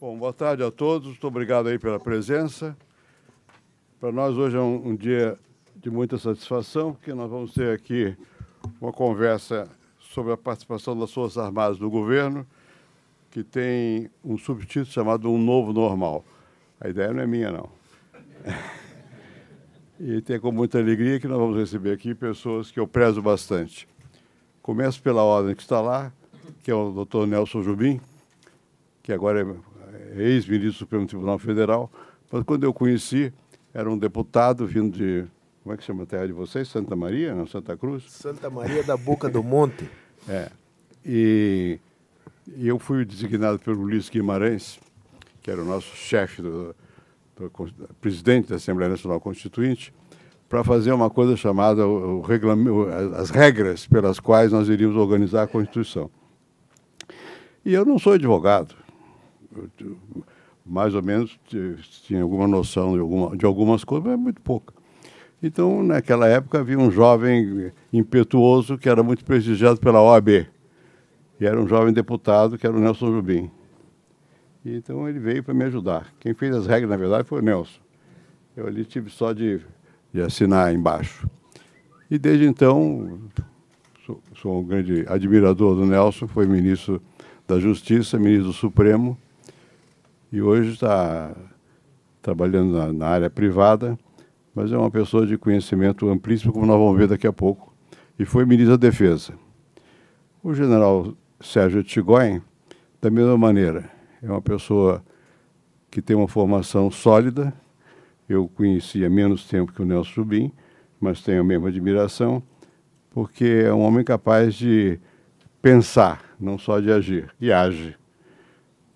Bom, boa tarde a todos. Muito obrigado aí pela presença. Para nós hoje é um, um, dia de muita satisfação, porque nós vamos ter aqui uma conversa sobre a participação das Forças Armadas do governo, que tem um subtítulo chamado Um Novo Normal. A ideia não é minha, não. E tem com muita alegria que nós vamos receber aqui pessoas que eu prezo bastante. Começo pela ordem que está lá, que é o doutor Nelson Jubim, que agora é ex-ministro do Supremo Tribunal Federal, mas quando eu conheci, era um deputado vindo de. Como é que chama a terra de vocês? Santa Maria, não? Santa Cruz? Santa Maria da Boca do Monte. É. E, e eu fui designado pelo Luiz Guimarães, que era o nosso chefe do, presidente da Assembleia Nacional Constituinte, para fazer uma coisa chamada o, o as regras pelas quais nós iríamos organizar a Constituição. E eu não sou advogado, mais ou menos tinha alguma noção de, alguma, de algumas coisas, mas muito pouca. Então, naquela época, havia um jovem impetuoso que era muito prestigiado pela OAB. E era um jovem deputado, que era o Nelson Jubim. E, então ele veio para me ajudar. Quem fez as regras, na verdade, foi o Nelson. Eu ali tive só de, de assinar embaixo. E desde então, sou, sou, um grande admirador do Nelson, foi ministro da Justiça, ministro do Supremo, e hoje está trabalhando na, na área privada, mas é uma pessoa de conhecimento amplíssimo, como nós vamos ver daqui a pouco, e foi ministro da Defesa. O general Sérgio Tigoin, da mesma maneira, é uma pessoa que tem uma formação sólida. Eu conhecia menos tempo que o Nelson Jubim, mas tenho a mesma admiração, porque é um homem capaz de pensar, não só de agir, e age.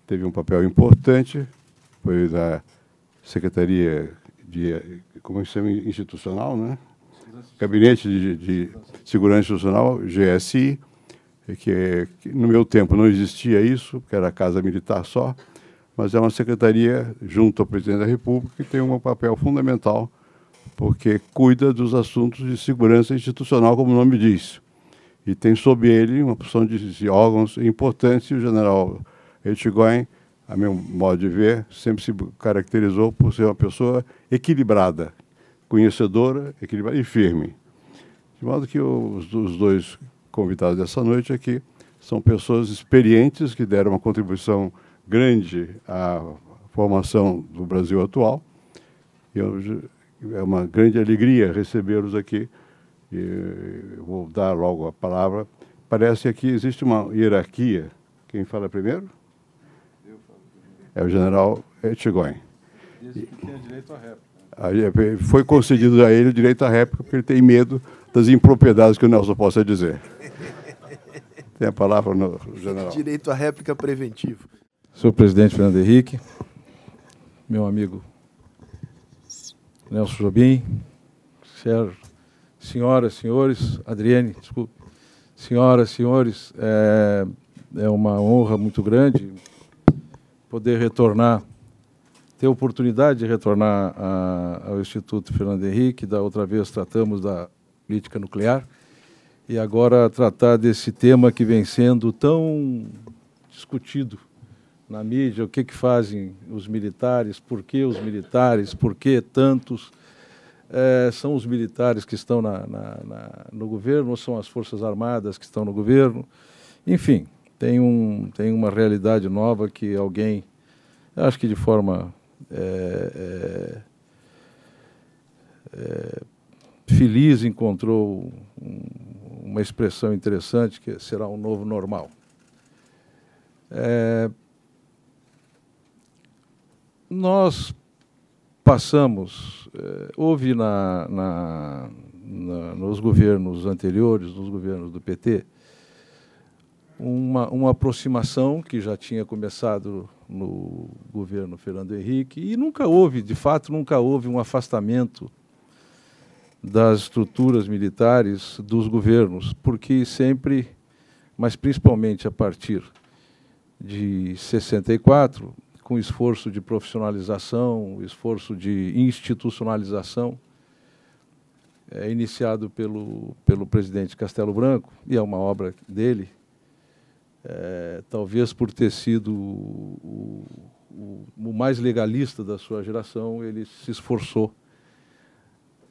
Teve um papel importante, foi da Secretaria de como é se chama, institucional, né? Gabinete de, de Segurança Institucional, GSI, que, que no meu tempo não existia isso, porque era Casa Militar só, mas é uma secretaria junto ao presidente da República que tem um papel fundamental, porque cuida dos assuntos de segurança institucional, como o nome diz. E tem sob ele uma porção de, de órgãos importantes, e o general Etchigoin, a meu modo de ver, sempre se caracterizou por ser uma pessoa equilibrada, conhecedora, equilibrada e firme. De modo que os, os dois convidados dessa noite aqui são pessoas experientes que deram uma contribuição grande à formação do Brasil atual. Eu, é uma grande alegria recebê-los aqui. E vou dar logo a palavra. Parece que existe uma hierarquia. Quem fala primeiro? É o general Etchegoin. direito à réplica. Né? Foi concedido a ele o direito à réplica porque ele tem medo das impropriedades que o Nelson possa dizer. Tem a palavra no general. Direito à réplica preventiva. Senhor presidente Fernando Henrique, meu amigo Nelson Jobim, senhoras, senhores, Adriane, desculpe, senhoras, senhores, é, é uma honra muito grande poder retornar, ter a oportunidade de retornar a, ao Instituto Fernando Henrique. Da outra vez tratamos da política nuclear e agora tratar desse tema que vem sendo tão discutido na mídia, o que, que fazem os militares, por que os militares, por que tantos. É, são os militares que estão na, na, na, no governo ou são as Forças Armadas que estão no governo? Enfim, tem, um, tem uma realidade nova que alguém, acho que de forma é, é, é feliz encontrou um, uma expressão interessante que será um novo normal. É, nós passamos, é, houve na, na, na, nos governos anteriores, nos governos do PT, uma, uma aproximação que já tinha começado no governo Fernando Henrique e nunca houve, de fato, nunca houve um afastamento das estruturas militares dos governos, porque sempre, mas principalmente a partir de 64, com esforço de profissionalização, esforço de institucionalização, é, iniciado pelo, pelo presidente Castelo Branco, e é uma obra dele, é, talvez por ter sido o, o, mais legalista da sua geração, ele se esforçou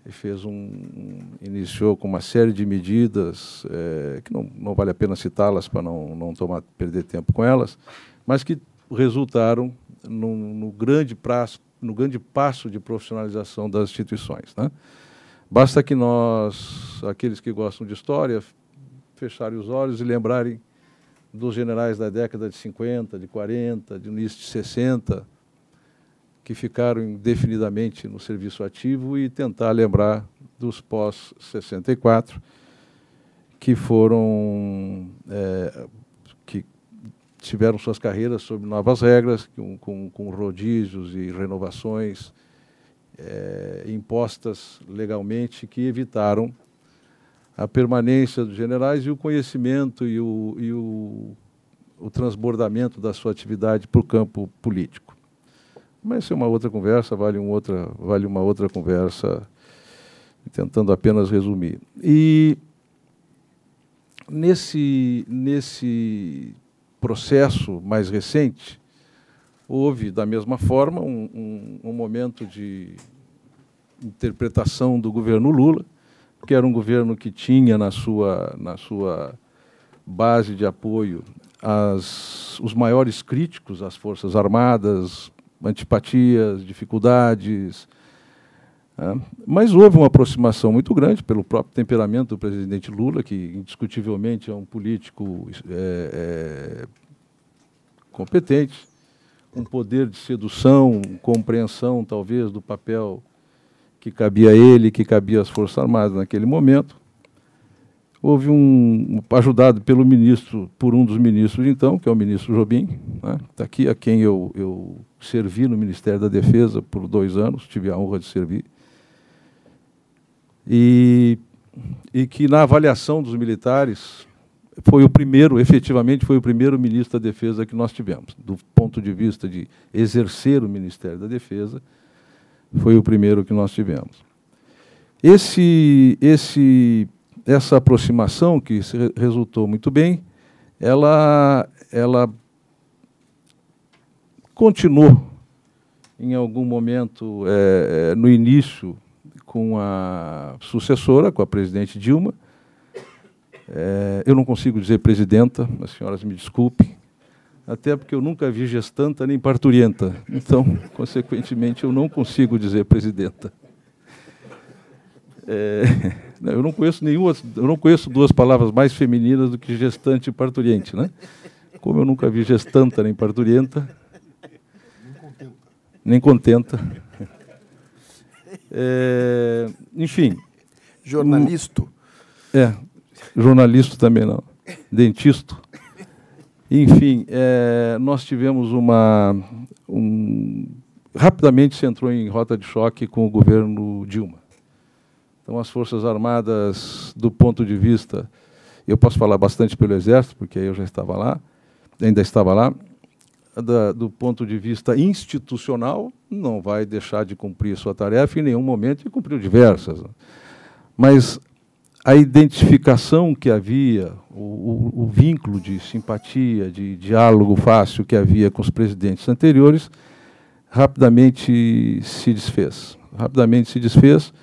e fez um, iniciou com uma série de medidas é, que não, não vale a pena citá-las para não, não tomar, perder tempo com elas, mas que resultaram no, no grande prazo, no grande passo de profissionalização das instituições. Né? Basta que nós, aqueles que gostam de história, fecharem os olhos e lembrarem dos generais da década de 50, de 40, de início de 60, que ficaram indefinidamente no serviço ativo e tentar lembrar dos pós-64, que foram, é, que tiveram suas carreiras sob novas regras, com, com, com rodízios e renovações é, impostas legalmente, que evitaram a permanência dos generais e o conhecimento e o, e o, o transbordamento da sua atividade para o campo político. Mas isso é uma outra conversa, vale, um outra, vale uma outra conversa, tentando apenas resumir. E nesse, nesse processo mais recente, houve, da mesma forma, um, um, um momento de interpretação do governo Lula, que era um governo que tinha na sua, na sua base de apoio as, os maiores críticos às Forças Armadas, antipatias, dificuldades. Né? Mas houve uma aproximação muito grande pelo próprio temperamento do presidente Lula, que indiscutivelmente é um político é, é, competente, um poder de sedução, compreensão talvez do papel que cabia a ele, que cabia às Forças Armadas naquele momento. Houve um, ajudado pelo ministro, por um dos ministros então, que é o ministro Jobim, né, tá aqui, a quem eu, eu servi no Ministério da Defesa por dois anos, tive a honra de servir, e, e que na avaliação dos militares foi o primeiro, efetivamente foi o primeiro ministro da Defesa que nós tivemos, do ponto de vista de exercer o Ministério da Defesa, foi o primeiro que nós tivemos. Esse, esse essa aproximação, que resultou muito bem, ela, ela continuou em algum momento, é, no início, com a sucessora, com a presidente Dilma. É, eu não consigo dizer presidenta, as senhoras me desculpem, até porque eu nunca vi gestanta nem parturienta. Então, consequentemente, eu não consigo dizer presidenta. É, eu não conheço nenhuma, eu não conheço duas palavras mais femininas do que gestante e parturiente, né? Como eu nunca vi gestanta nem parturienta, nem contenta. É, enfim. Jornalista? É, jornalista também não. Dentista. Enfim, é, nós tivemos uma. Um, rapidamente se entrou em rota de choque com o governo Dilma. Então, as Forças Armadas, do ponto de vista, eu posso falar bastante pelo Exército, porque eu já estava lá, ainda estava lá, da, do ponto de vista institucional, não vai deixar de cumprir sua tarefa em nenhum momento, e cumpriu diversas. Mas a identificação que havia, o, o, o, vínculo de simpatia, de diálogo fácil que havia com os presidentes anteriores, rapidamente se desfez. Rapidamente se desfez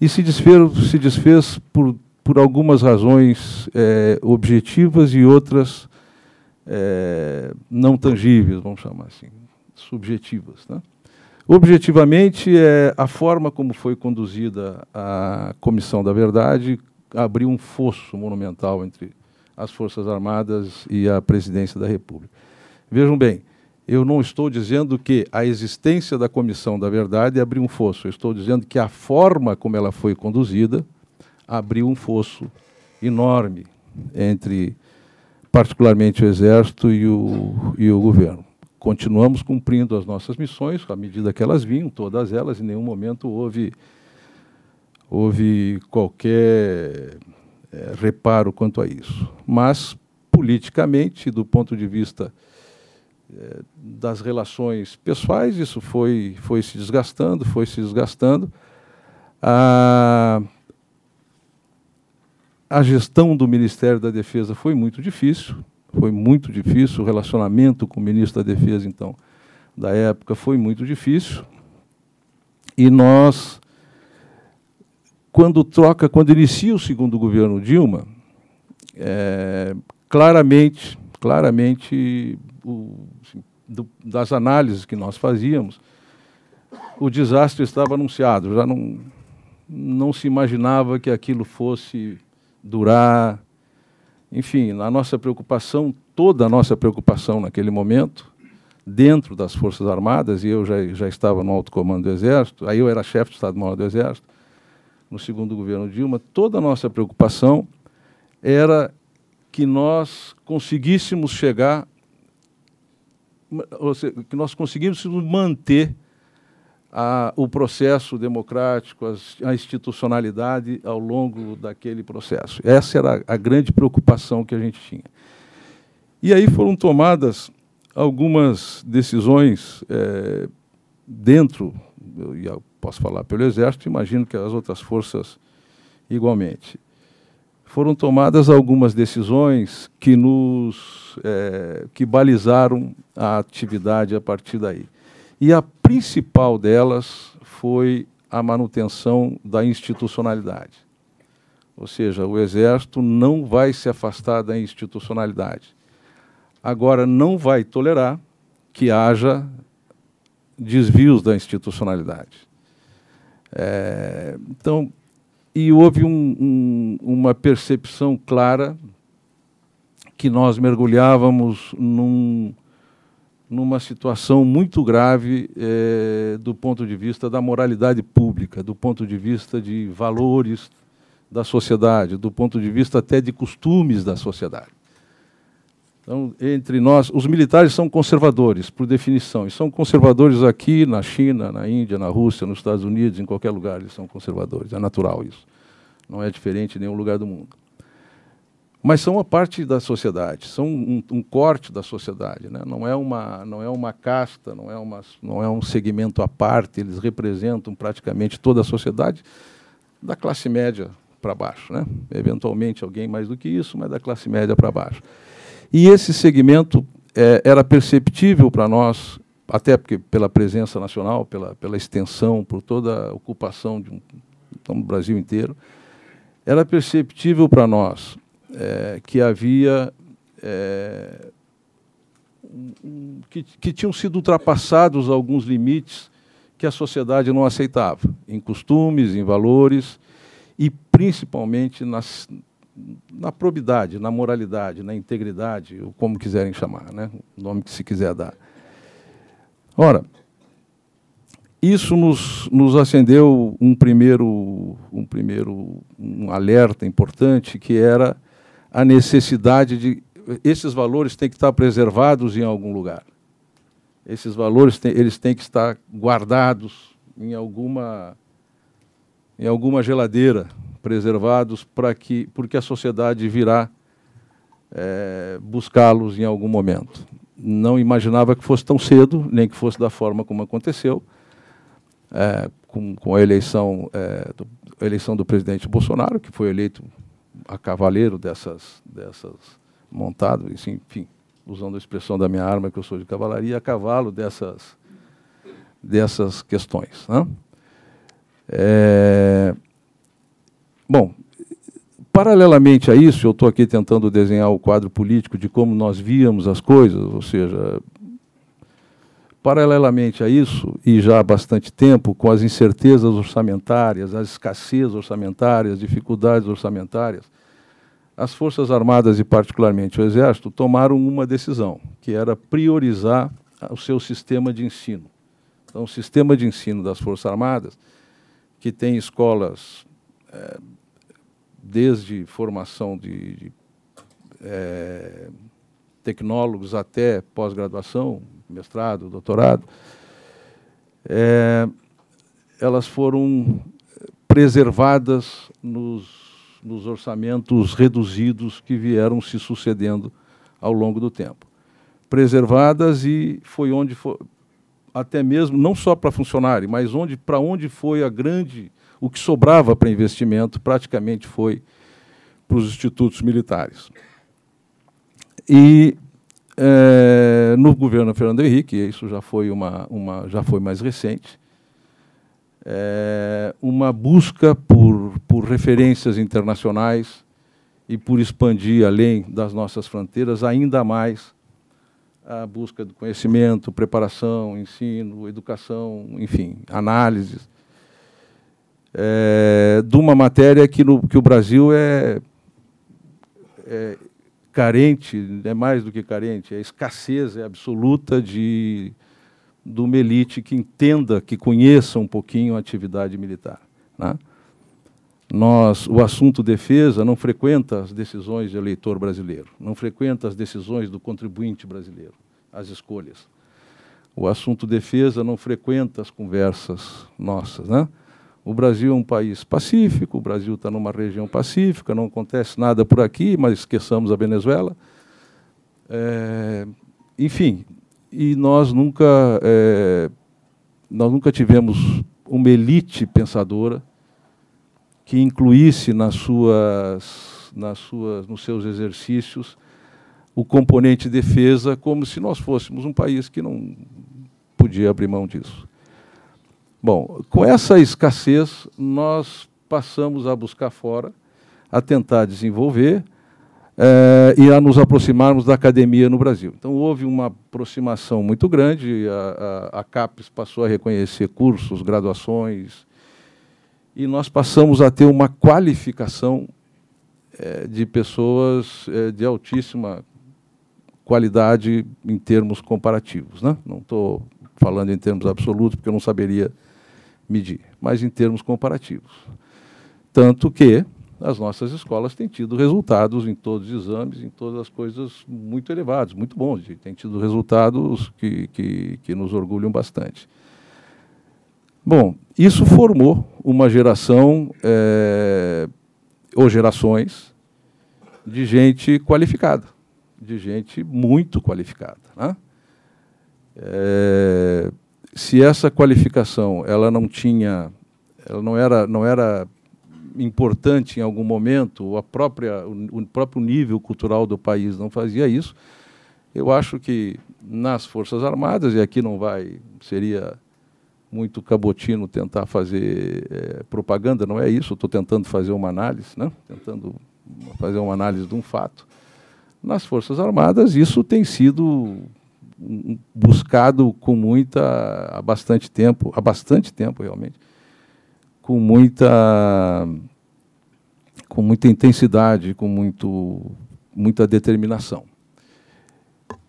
e se desfez, se desfez por, por algumas razões é, objetivas e outras é, não tangíveis, vamos chamar assim, subjetivas. Né? Objetivamente, é, a forma como foi conduzida a Comissão da Verdade abriu um fosso monumental entre as Forças Armadas e a Presidência da República. Vejam bem, eu não estou dizendo que a existência da Comissão da Verdade abriu um fosso, eu estou dizendo que a forma como ela foi conduzida abriu um fosso enorme entre, particularmente, o Exército e o, e o governo. Continuamos cumprindo as nossas missões, à medida que elas vinham, todas elas, em nenhum momento houve, houve qualquer é, reparo quanto a isso. Mas, politicamente, do ponto de vista das relações pessoais, isso foi, foi se desgastando, foi se desgastando. A, a gestão do Ministério da Defesa foi muito difícil, foi muito difícil, o relacionamento com o ministro da Defesa, então, da época foi muito difícil. E nós, quando troca, quando inicia o segundo governo Dilma, é, claramente, claramente, o, assim, do, das análises que nós fazíamos, o desastre estava anunciado, já não, não se imaginava que aquilo fosse durar. Enfim, a nossa preocupação, toda a nossa preocupação naquele momento, dentro das Forças Armadas, e eu já, já estava no alto comando do Exército, aí eu era chefe de Estado-Maior do Exército, no segundo governo Dilma, toda a nossa preocupação era que nós conseguíssemos chegar, ou seja, que nós conseguíssemos manter a, o processo democrático, as, a institucionalidade ao longo daquele processo. Essa era a grande preocupação que a gente tinha. E aí foram tomadas algumas decisões é, dentro, eu posso falar pelo Exército, imagino que as outras forças igualmente. Foram tomadas algumas decisões que nos é, que balizaram a atividade a partir daí. E a principal delas foi a manutenção da institucionalidade. Ou seja, o Exército não vai se afastar da institucionalidade agora não vai tolerar que haja desvios da institucionalidade. É, então, e houve um, um, uma percepção clara que nós mergulhávamos num, numa situação muito grave é, do ponto de vista da moralidade pública, do ponto de vista de valores da sociedade, do ponto de vista até de costumes da sociedade. Então, entre nós, os militares são conservadores, por definição, e são conservadores aqui na China, na Índia, na Rússia, nos Estados Unidos, em qualquer lugar eles são conservadores, é natural isso. Não é diferente em nenhum lugar do mundo. Mas são uma parte da sociedade, são um, um corte da sociedade, né? não, é uma, não é uma casta, não é, uma, não é um segmento à parte, eles representam praticamente toda a sociedade, da classe média para baixo. Né? Eventualmente alguém mais do que isso, mas da classe média para baixo. E esse segmento é, era perceptível para nós, até porque pela presença nacional, pela, pela extensão, por toda a ocupação de um, do Brasil inteiro, era perceptível para nós é, que havia é, que, que tinham sido ultrapassados alguns limites que a sociedade não aceitava, em costumes, em valores e principalmente nas, na probidade, na moralidade, na integridade, ou como quiserem chamar, né? o nome que se quiser dar. Ora, isso nos, nos acendeu um primeiro, um primeiro um alerta importante, que era a necessidade de. Esses valores têm que estar preservados em algum lugar. Esses valores têm, eles têm que estar guardados em alguma, em alguma geladeira, preservados para que, porque a sociedade virá é, buscá-los em algum momento. Não imaginava que fosse tão cedo, nem que fosse da forma como aconteceu, é, com, com, a eleição, é, do, a eleição do presidente Bolsonaro, que foi eleito a cavaleiro dessas, dessas montado, enfim, usando a expressão da minha arma, que eu sou de cavalaria, a cavalo dessas, dessas questões. Né? É, Bom, paralelamente a isso, eu estou aqui tentando desenhar o quadro político de como nós víamos as coisas, ou seja, paralelamente a isso, e já há bastante tempo, com as incertezas orçamentárias, as escassez orçamentárias, dificuldades orçamentárias, as Forças Armadas e particularmente o Exército tomaram uma decisão, que era priorizar o seu sistema de ensino. Então, o sistema de ensino das Forças Armadas, que tem escolas é, desde formação de, de é, tecnólogos até pós-graduação, mestrado, doutorado, é, elas foram preservadas nos, nos orçamentos reduzidos que vieram se sucedendo ao longo do tempo. Preservadas e foi onde foi, até mesmo, não só para funcionário, mas onde, para onde foi a grande o que sobrava para investimento praticamente foi para os institutos militares. E é, no governo Fernando Henrique, isso já foi, uma, uma, já foi mais recente, é, uma busca por, por referências internacionais e por expandir além das nossas fronteiras ainda mais a busca do conhecimento, preparação, ensino, educação, enfim, análises, é, de uma matéria que, no, que o Brasil é, é carente, é mais do que carente, é escassez é absoluta de, de uma elite que entenda, que conheça um pouquinho a atividade militar. Né? Nós, o assunto defesa não frequenta as decisões do eleitor brasileiro, não frequenta as decisões do contribuinte brasileiro, as escolhas. O assunto defesa não frequenta as conversas nossas. Né? O Brasil é um país pacífico, o Brasil está numa região pacífica, não acontece nada por aqui, mas esqueçamos a Venezuela. É, enfim, e nós nunca, é, nós nunca tivemos uma elite pensadora que incluísse nas suas, nas suas, nos seus exercícios o componente defesa como se nós fôssemos um país que não podia abrir mão disso. Bom, com essa escassez, nós passamos a buscar fora, a tentar desenvolver eh, e a nos aproximarmos da academia no Brasil. Então, houve uma aproximação muito grande, a, a, a CAPES passou a reconhecer cursos, graduações, e nós passamos a ter uma qualificação é, de pessoas é, de altíssima qualidade em termos comparativos. Né? Não estou falando em termos absolutos, porque eu não saberia medir, mas em termos comparativos. Tanto que as nossas escolas têm tido resultados em todos os exames, em todas as coisas muito elevados, muito bons, têm tido resultados que, que, que nos orgulham bastante. Bom, isso formou uma geração, é, ou gerações, de gente qualificada, de gente muito qualificada. Né? É, se essa qualificação ela não tinha, ela não era, não era importante em algum momento, a própria, o próprio nível cultural do país não fazia isso, eu acho que nas Forças Armadas, e aqui não vai, seria muito cabotino tentar fazer é, propaganda, não é isso, estou tentando fazer uma análise, né? tentando fazer uma análise de um fato. Nas Forças Armadas, isso tem sido buscado com muita, há bastante tempo, há bastante tempo realmente, com muita, com muita intensidade, com muito, muita determinação.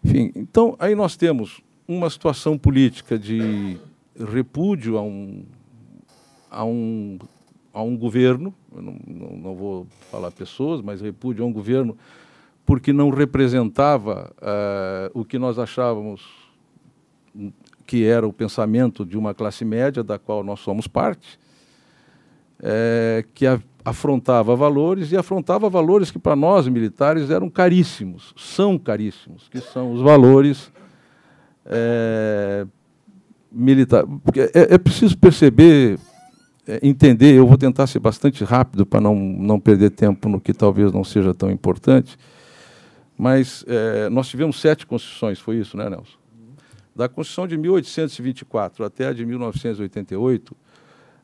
Enfim, então aí nós temos uma situação política de repúdio a um, a um, a um governo, não, não, não, vou falar pessoas, mas repúdio a um governo porque não representava uh, o que nós achávamos que era o pensamento de uma classe média da qual nós somos parte, é, que a, afrontava valores e afrontava valores que para nós militares eram caríssimos, são caríssimos, que são os valores é, militar. Porque é, é preciso perceber, é, entender, eu vou tentar ser bastante rápido para não, não perder tempo no que talvez não seja tão importante, mas é, nós tivemos sete constituições, foi isso, né, Nelson? Da Constituição de 1824 até a de 1988,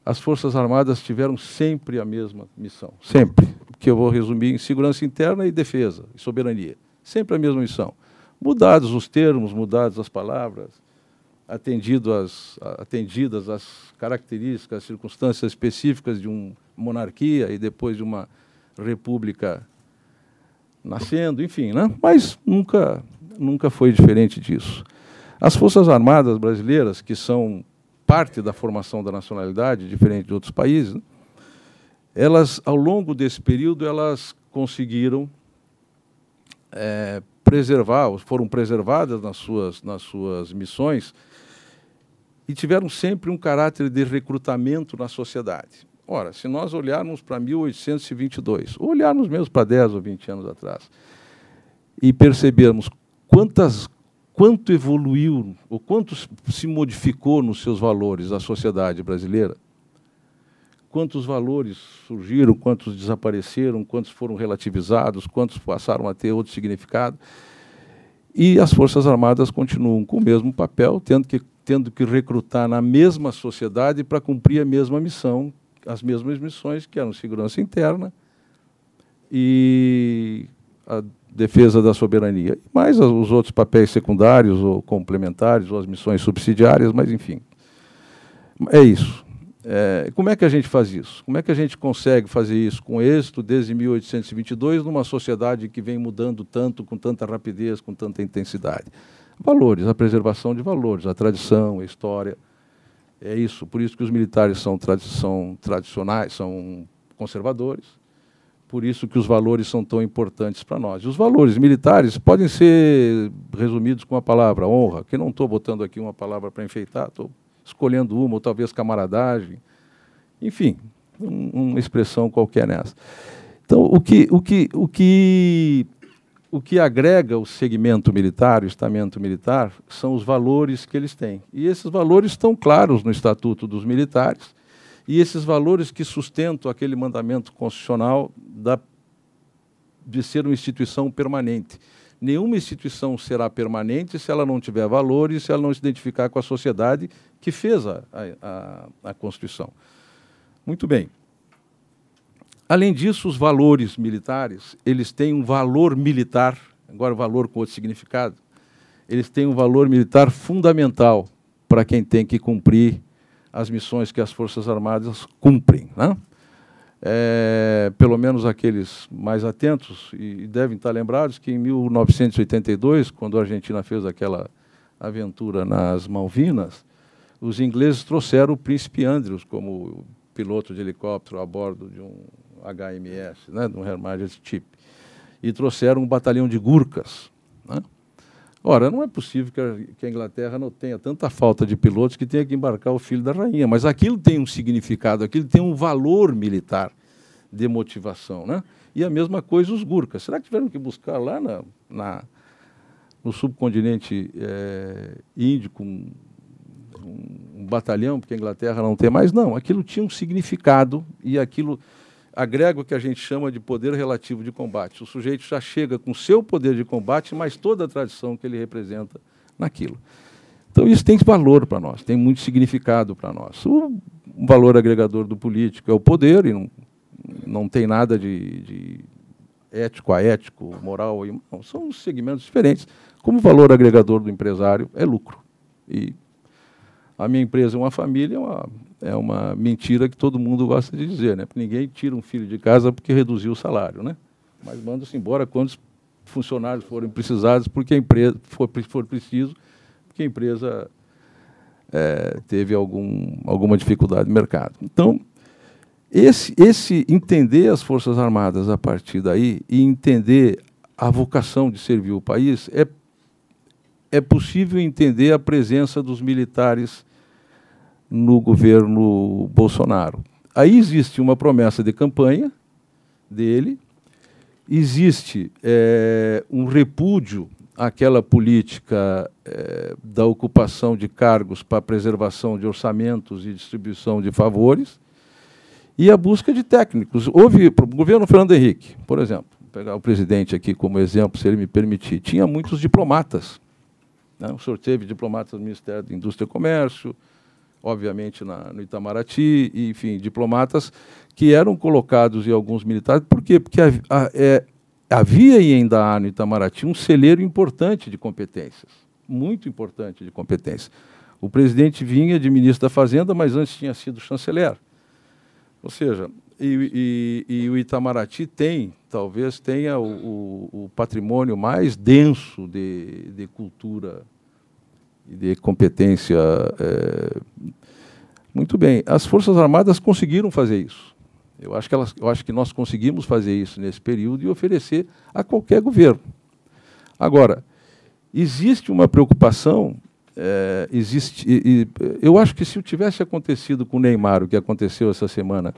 as Forças Armadas tiveram sempre a mesma missão, sempre, que eu vou resumir em segurança interna e defesa, e soberania, sempre a mesma missão. Mudados os termos, mudadas as palavras, atendido as, atendidas as características, as circunstâncias específicas de uma monarquia e depois de uma república nascendo, enfim, né? mas nunca, nunca foi diferente disso. As Forças Armadas brasileiras, que são parte da formação da nacionalidade, diferente de outros países, elas, ao longo desse período, elas conseguiram é, preservar, foram preservadas nas suas, nas suas missões, e tiveram sempre um caráter de recrutamento na sociedade. Ora, se nós olharmos para 1822, ou olharmos mesmo para 10 ou 20 anos atrás, e percebermos quantas, quanto evoluiu, ou quanto se modificou nos seus valores a sociedade brasileira, quantos valores surgiram, quantos desapareceram, quantos foram relativizados, quantos passaram a ter outro significado, E as Forças Armadas continuam com o mesmo papel, tendo que, tendo que recrutar na mesma sociedade para cumprir a mesma missão, as mesmas missões que eram segurança interna e a defesa da soberania, mais os outros papéis secundários ou complementares, ou as missões subsidiárias, mas enfim. É isso. É, como é que a gente faz isso? Como é que a gente consegue fazer isso com êxito desde 1822 numa sociedade que vem mudando tanto, com tanta rapidez, com tanta intensidade? Valores, a preservação de valores, a tradição, a história. É isso. Por isso que os militares são, tradi são tradicionais, são conservadores. Por isso que os valores são tão importantes para nós. E os valores militares podem ser resumidos com a palavra honra, que não estou botando aqui uma palavra para enfeitar, estou escolhendo uma, ou talvez camaradagem, enfim, um, uma expressão qualquer nessa. Então, o que, o que, o que, o que agrega o segmento militar, o estamento militar, são os valores que eles têm. E esses valores estão claros no Estatuto dos Militares, e esses valores que sustentam aquele mandamento constitucional da, de ser uma instituição permanente nenhuma instituição será permanente se ela não tiver valores, se ela não se identificar com a sociedade que fez a, a, a Constituição. Muito bem. Além disso, os valores militares, eles têm um valor militar, agora valor com outro significado, eles têm um valor militar fundamental para quem tem que cumprir as missões que as Forças Armadas cumprem. Né? É, pelo menos aqueles mais atentos, e, e devem estar lembrados que em 1982, quando a Argentina fez aquela aventura nas Malvinas, os ingleses trouxeram o príncipe Andrews como piloto de helicóptero a bordo de um HMS, né, um Her Majesty e trouxeram um batalhão de Gurkhas. Né? Ora, não é possível que a, que a, Inglaterra não tenha tanta falta de pilotos que tenha que embarcar o filho da rainha, mas aquilo tem um significado, aquilo tem um valor militar de motivação. Né? E a mesma coisa os Gurkhas. Será que tiveram que buscar lá na, na no subcontinente é, índico um, um, um batalhão, porque a Inglaterra não tem mais? Não, aquilo tinha um significado e aquilo agrega o que a gente chama de poder relativo de combate. O sujeito já chega com seu poder de combate, mas toda a tradição que ele representa naquilo. Então isso tem valor para nós, tem muito significado para nós. O valor agregador do político é o poder, e não, não tem nada de, de ético a ético, moral, não, são segmentos diferentes. Como o valor agregador do empresário é lucro. E a minha empresa é uma família, é uma, é uma mentira que todo mundo gosta de dizer, né? Ninguém tira um filho de casa porque reduziu o salário, né? Mas manda-se embora quantos funcionários forem precisados porque a empresa for, for preciso, porque a empresa é, teve algum, alguma dificuldade no mercado. Então, esse, esse entender as Forças Armadas a partir daí e entender a vocação de servir o país, é, é possível entender a presença dos militares no governo Bolsonaro. Aí existe uma promessa de campanha dele, existe é, um repúdio àquela política é, da ocupação de cargos para preservação de orçamentos e distribuição de favores, e a busca de técnicos. Houve, o governo Fernando Henrique, por exemplo, pegar o presidente aqui como exemplo, se ele me permitir, tinha muitos diplomatas. Né? O senhor teve diplomatas do Ministério da Indústria e Comércio, obviamente na, no Itamaraty, e, enfim, diplomatas que eram colocados em alguns militares. Por quê? Porque a, a, é, havia e ainda há no Itamaraty um celeiro importante de competências, muito importante de competências. O presidente vinha de ministro da Fazenda, mas antes tinha sido chanceler. Ou seja, e, e, e o Itamaraty tem, talvez tenha o, o, o patrimônio mais denso de, de cultura e de competência. É... Muito bem, as Forças Armadas conseguiram fazer isso. Eu acho, que elas, eu acho que nós conseguimos fazer isso nesse período e oferecer a qualquer governo. Agora, existe uma preocupação, é, existe, e, e, eu acho que se tivesse acontecido com o Neymar, o que aconteceu essa semana,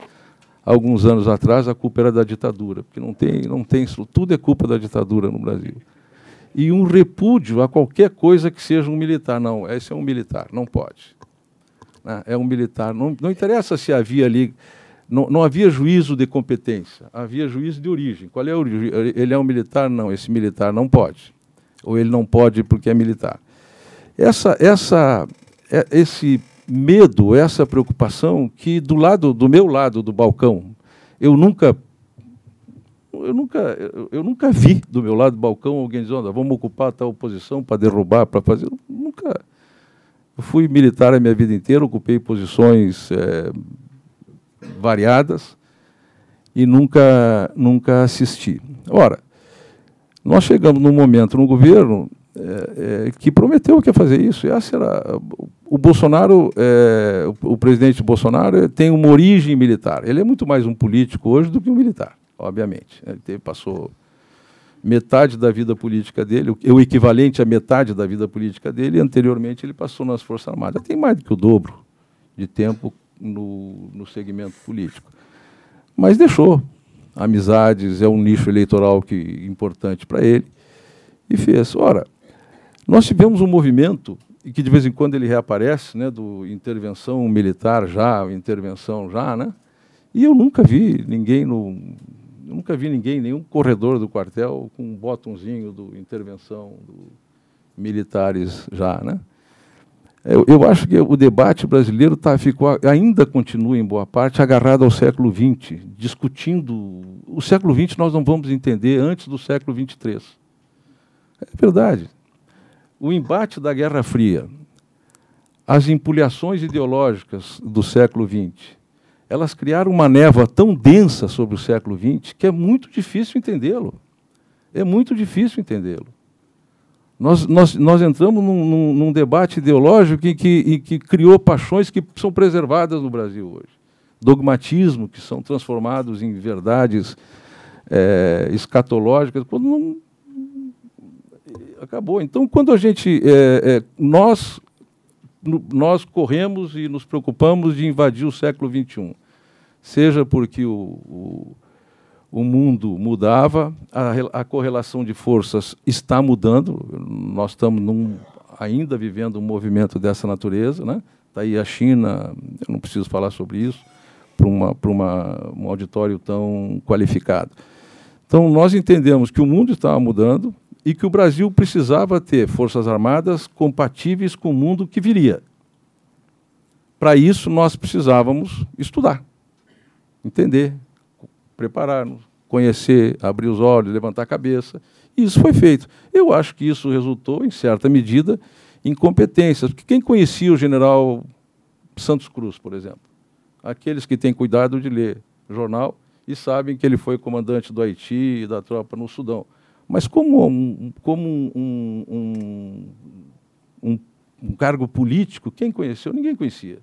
alguns anos atrás, a culpa era da ditadura, porque não tem, não tem, tudo é culpa da ditadura no Brasil e um repúdio a qualquer coisa que seja um militar. Não, esse é um militar, não pode. Né? É um militar. Não, não interessa se havia ali. Não, não, havia juízo de competência, havia juízo de origem. Qual é a origem? Ele é um militar? Não, esse militar não pode. ou ele não pode porque é militar. Essa, essa, é, esse medo, essa preocupação que do lado, do meu lado do balcão, eu nunca eu nunca, eu, eu, nunca vi do meu lado do balcão alguém dizendo, vamos ocupar tal posição para derrubar, para fazer. Eu nunca. Eu fui militar a minha vida inteira, ocupei posições é, variadas e nunca, nunca assisti. Ora, nós chegamos num momento no governo é, é, que prometeu que ia fazer isso. Essa era, o Bolsonaro, o, o, presidente Bolsonaro tem uma origem militar. Ele é muito mais um político hoje do que um militar, obviamente. Ele teve, passou metade da vida política dele, o, o equivalente à metade da vida política dele, e anteriormente ele passou nas Forças Armadas. Tem mais do que o dobro de tempo no, no segmento político. Mas deixou. Amizades é um nicho eleitoral que importante para ele. E fez. Ora, nós tivemos um movimento, e que de vez em quando ele reaparece, né, do intervenção militar já, intervenção já, né? E eu nunca vi ninguém no. Nunca vi ninguém, nenhum corredor do quartel com um botãozinho do intervenção do militares já, né? Eu, eu, acho que o debate brasileiro tá, ficou, ainda continua, em boa parte, agarrado ao século XX, discutindo. O século XX nós não vamos entender antes do século XXIII. É verdade o embate da Guerra Fria, as empulhações ideológicas do século XX, elas criaram uma névoa tão densa sobre o século XX que é muito difícil entendê-lo. É muito difícil entendê-lo. Nós, nós, nós entramos num, num, num debate ideológico que, que, que criou paixões que são preservadas no Brasil hoje. Dogmatismo que são transformados em verdades é, escatológicas, quando não, acabou. Então, quando a gente. É, é, nós, nós corremos e nos preocupamos de invadir o século XXI, seja porque o, o, o mundo mudava, a, a, correlação de forças está mudando, nós estamos num, ainda vivendo um movimento dessa natureza. Né? Está aí a China, eu não preciso falar sobre isso, para uma, uma, um auditório tão qualificado. Então, nós entendemos que o mundo estava mudando, e que o Brasil precisava ter forças armadas compatíveis com o mundo que viria. Para isso, nós precisávamos estudar, entender, preparar-nos, conhecer, abrir os olhos, levantar a cabeça. E isso foi feito. Eu acho que isso resultou, em certa medida, em competências. Porque quem conhecia o general Santos Cruz, por exemplo? Aqueles que têm cuidado de ler jornal e sabem que ele foi comandante do Haiti e da tropa no Sudão. Mas como um, como um, um, um, um cargo político, quem conheceu? Ninguém conhecia.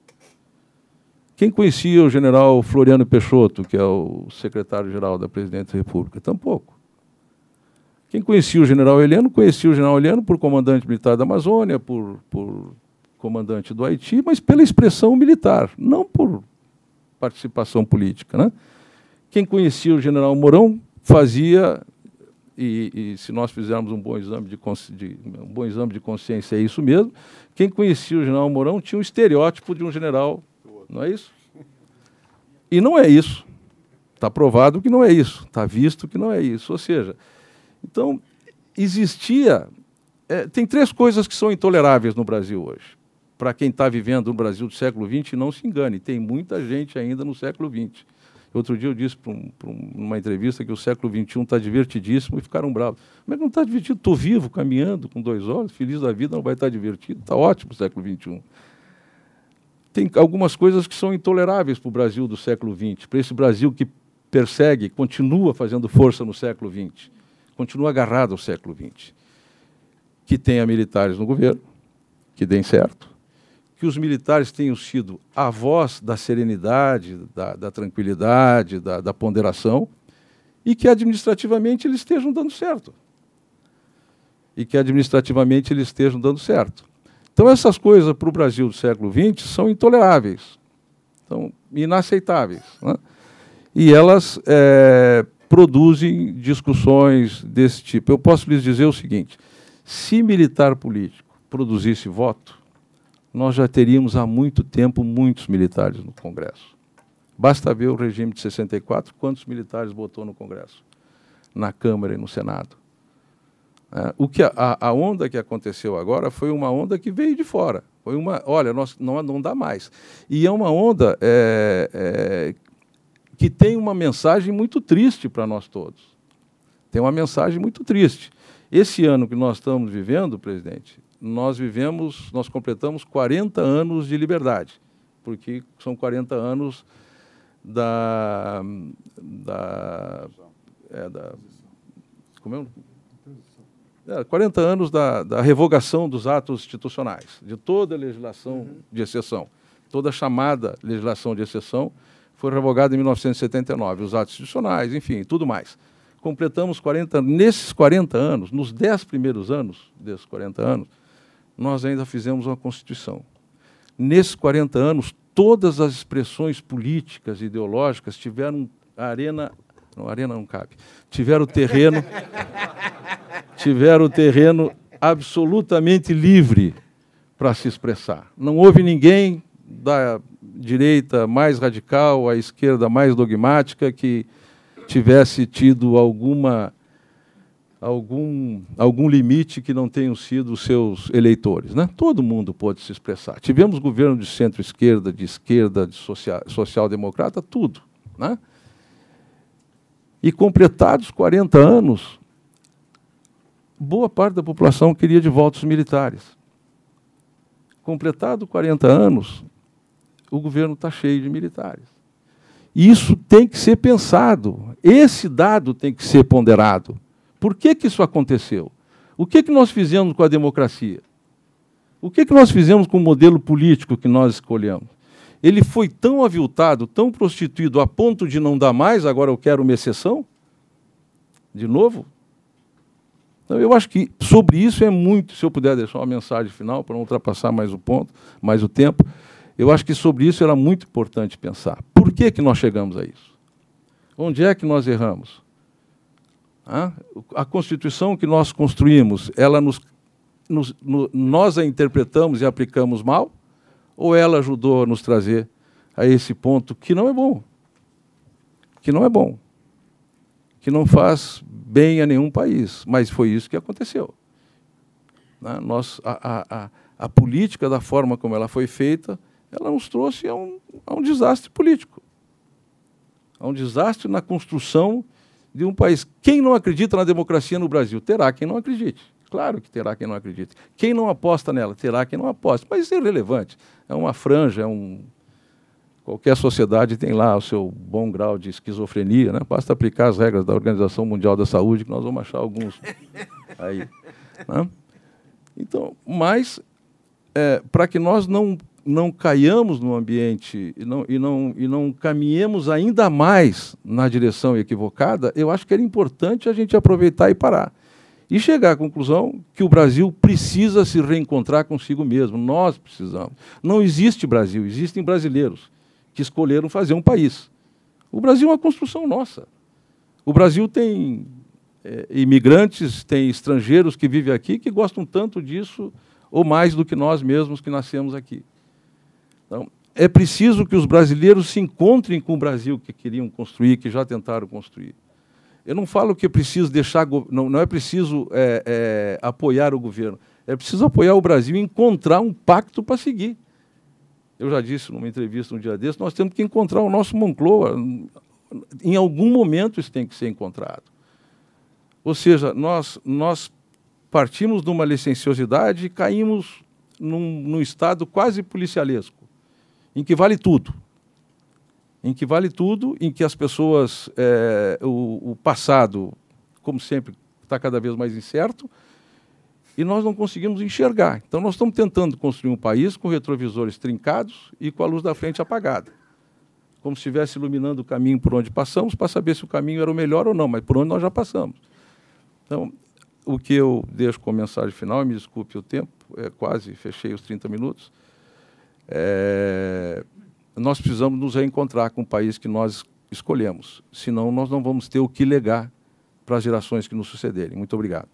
Quem conhecia o general Floriano Peixoto, que é o secretário-geral da Presidente da República? Tampouco. Quem conhecia o general Heleno, conhecia o general Heleno por comandante militar da Amazônia, por, por comandante do Haiti, mas pela expressão militar, não por participação política. Né? Quem conhecia o general Mourão fazia e, e, se nós fizermos um bom, exame de, de, um bom exame de consciência, é isso mesmo. Quem conhecia o general Mourão tinha um estereótipo de um general, não é isso? E não é isso. Está provado que não é isso. Está visto que não é isso. Ou seja, então, existia. É, tem três coisas que são intoleráveis no Brasil hoje. Para quem está vivendo no Brasil do século XX, não se engane, tem muita gente ainda no século XX Outro dia eu disse para um, uma entrevista que o século XXI está divertidíssimo e ficaram bravos. Como é não está divertido? Estou vivo, caminhando, com dois olhos, feliz da vida, não vai estar divertido. Está ótimo o século XXI. Tem algumas coisas que são intoleráveis para o Brasil do século XX, para esse Brasil que persegue, continua fazendo força no século XX, continua agarrado ao século XX. Que tenha militares no governo, que deem certo, que os militares tenham sido a voz da serenidade, da, da tranquilidade, da, da ponderação, e que administrativamente eles estejam dando certo. E que administrativamente eles estejam dando certo. Então, essas coisas para o Brasil do século XX são intoleráveis, são inaceitáveis. Né? E elas é, produzem discussões desse tipo. Eu posso lhes dizer o seguinte: se militar político produzisse voto, nós já teríamos há muito tempo muitos militares no Congresso. Basta ver o regime de 64, quantos militares botou no Congresso, na Câmara e no Senado. É, o que a, a, onda que aconteceu agora foi uma onda que veio de fora. Foi uma, olha, nós, não, não dá mais. E é uma onda é, é, que tem uma mensagem muito triste para nós todos. Tem uma mensagem muito triste. Esse ano que nós estamos vivendo, presidente, nós vivemos, nós completamos 40 anos de liberdade, porque são 40 anos da, da, é, da como é, é, 40 anos da, da, revogação dos atos institucionais, de toda a legislação uhum. de exceção. Toda a chamada legislação de exceção foi revogada em 1979, os atos institucionais, enfim, tudo mais. Completamos 40, nesses 40 anos, nos 10 primeiros anos desses 40 anos, nós ainda fizemos uma Constituição. Nesses 40 anos, todas as expressões políticas e ideológicas tiveram a arena não, arena não cabe. Tiveram terreno, tiveram terreno absolutamente livre para se expressar. Não houve ninguém da direita mais radical, à esquerda mais dogmática que tivesse tido alguma algum, algum limite que não tenham sido os seus eleitores. Né? Todo mundo pôde se expressar. Tivemos governo de centro-esquerda, de esquerda, de social-democrata, tudo. Né? E completados 40 anos, boa parte da população queria de volta os militares. Completado 40 anos, o governo está cheio de militares. Isso tem que ser pensado. Esse dado tem que ser ponderado. Por que, que isso aconteceu? O que, que nós fizemos com a democracia? O que, que nós fizemos com o modelo político que nós escolhemos? ele foi tão aviltado, tão prostituído, a ponto de não dar mais, agora eu quero uma exceção? De novo? Então, eu acho que sobre isso é muito, se eu puder deixar uma mensagem final, para não ultrapassar mais o ponto, mais o tempo, eu acho que sobre isso era muito importante pensar. Por que, que nós chegamos a isso? Onde é que nós erramos? A Constituição que nós construímos, ela nos, nos, no, nós a interpretamos e aplicamos mal? ou ela ajudou a nos trazer a esse ponto que não é bom? Que não é bom. Que não faz bem a nenhum país. Mas foi isso que aconteceu. Né? Nós, a, a, a, política, da forma como ela foi feita, ela nos trouxe a um, a um desastre político. A um desastre na construção de um país. Quem não acredita na democracia no Brasil? Terá quem não acredite. Claro que terá quem não acredite. Quem não aposta nela, terá quem não aposta. Mas isso é irrelevante. É uma franja, é um. Qualquer sociedade tem lá o seu bom grau de esquizofrenia, né? Basta aplicar as regras da Organização Mundial da Saúde, que nós vamos achar alguns aí. Né? Então, mas é, para que nós não não caiamos no ambiente e não, e, não, e não caminhemos ainda mais na direção equivocada, eu acho que era importante a gente aproveitar e parar e chegar à conclusão que o Brasil precisa se reencontrar consigo mesmo. Nós precisamos. Não existe Brasil, existem brasileiros que escolheram fazer um país. O Brasil é uma construção nossa. O Brasil tem é, imigrantes, tem estrangeiros que vivem aqui que gostam tanto disso ou mais do que nós mesmos que nascemos aqui. É preciso que os brasileiros se encontrem com o Brasil que queriam construir, que já tentaram construir. Eu não falo que é preciso deixar, não, não é preciso é, é, apoiar o governo, é preciso apoiar o Brasil e encontrar um pacto para seguir. Eu já disse numa entrevista um dia desse, nós temos que encontrar o nosso Moncloa. Em algum momento isso tem que ser encontrado. Ou seja, nós, nós partimos de uma licenciosidade e caímos num, num estado quase policialesco, em que vale tudo em que vale tudo, em que as pessoas, é, o, o, passado, como sempre, está cada vez mais incerto, e nós não conseguimos enxergar. Então, nós estamos tentando construir um país com retrovisores trincados e com a luz da frente apagada. Como se estivesse iluminando o caminho por onde passamos, para saber se o caminho era o melhor ou não, mas por onde nós já passamos. Então, o que eu deixo como mensagem final, me desculpe o tempo, é, quase fechei os 30 minutos, é, nós precisamos nos reencontrar com o país que nós escolhemos. Senão, nós não vamos ter o que legar para as gerações que nos sucederem. Muito obrigado.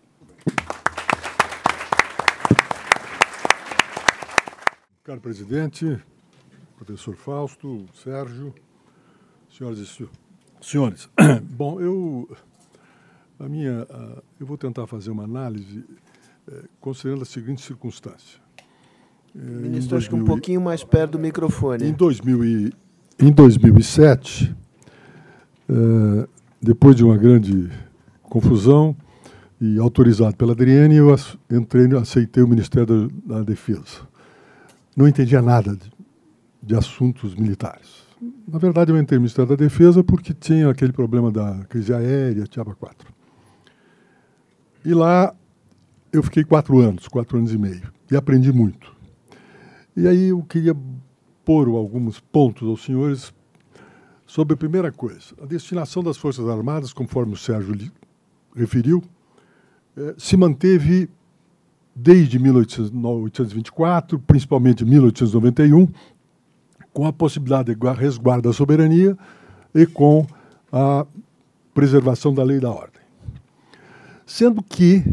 Caro presidente, professor Fausto, Sérgio, senhoras e senhores. Bom, eu A minha, eu vou tentar fazer uma análise é, considerando a seguinte circunstância. Ministro, acho que um pouquinho mais perto do microfone. Em, 2000 e, em 2007, é, depois de uma grande confusão e autorizado pela Adriane, eu entrei, aceitei o Ministério da, da Defesa. Não entendia nada de, de assuntos militares. Na verdade, eu entrei no Ministério da Defesa porque tinha aquele problema da crise aérea, Tiaba 4. E lá eu fiquei quatro anos, quatro anos e meio, e aprendi muito. E aí eu queria pôr alguns pontos aos senhores sobre a primeira coisa. A destinação das Forças Armadas, conforme o Sérgio referiu, eh, se manteve desde 1824, principalmente 1891, com a possibilidade de resguardo da soberania e com a preservação da lei e da ordem. Sendo que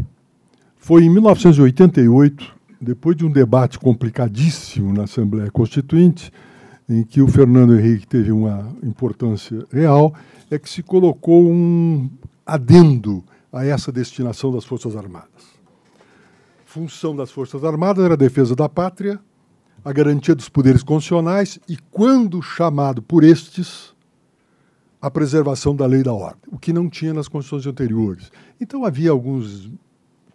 foi em 1988, depois de um debate complicadíssimo na Assembleia Constituinte, em que o Fernando Henrique teve uma importância real, é que se colocou um adendo a essa destinação das Forças Armadas. Função das Forças Armadas era a defesa da pátria, a garantia dos poderes constitucionais e, quando chamado por estes, a preservação da lei e da ordem, o que não tinha nas constituições anteriores. Então havia alguns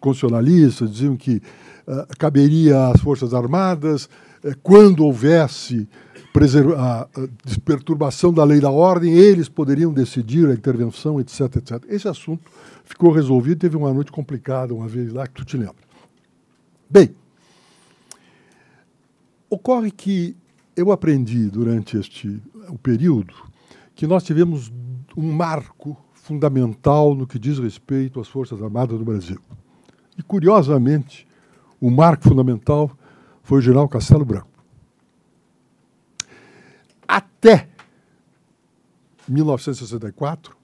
constitucionalistas diziam que caberia às Forças Armadas, uh, quando houvesse a, perturbação da lei da ordem, eles poderiam decidir a intervenção, etc, etc. Esse assunto ficou resolvido, teve uma noite complicada uma vez lá, que tu te lembra. Bem, Ocorre que eu aprendi durante este o período que nós tivemos um marco fundamental no que diz respeito às Forças Armadas do Brasil. E, curiosamente, o marco fundamental foi o general Castelo Branco. Até 1964,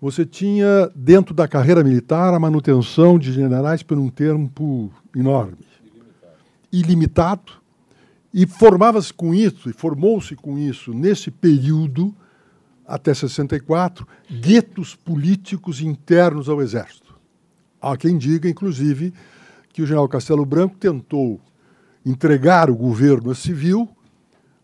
você tinha, dentro da carreira militar, a manutenção de generais por um tempo enorme. Ilimitado. Ilimitado e formava-se com isso, e formou-se com isso, nesse período, até 64, guetos políticos internos ao Exército. Há quem diga, inclusive, que o general Castelo Branco tentou entregar o governo civil,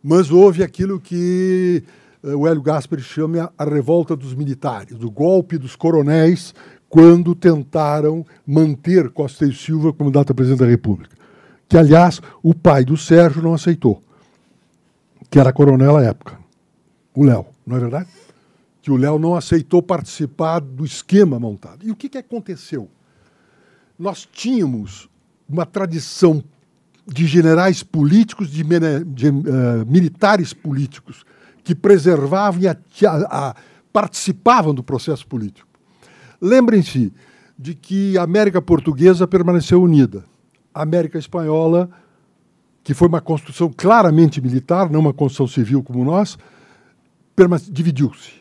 mas houve aquilo que uh, o Hélio Gaspar chama a revolta dos militares, o golpe dos coronéis, quando tentaram manter Costa e Silva como data presidente da República que, aliás, o pai do Sérgio não aceitou, que era coronel à época, o Léo, não é verdade? Que o Léo não aceitou participar do esquema montado. E o que, que aconteceu? Nós tínhamos uma tradição de generais políticos, de, de uh, militares políticos, que preservavam e a, a, participavam do processo político. Lembrem-se de que a América Portuguesa permaneceu unida a América Espanhola, que foi uma construção claramente militar, não uma construção civil como nós, dividiu-se.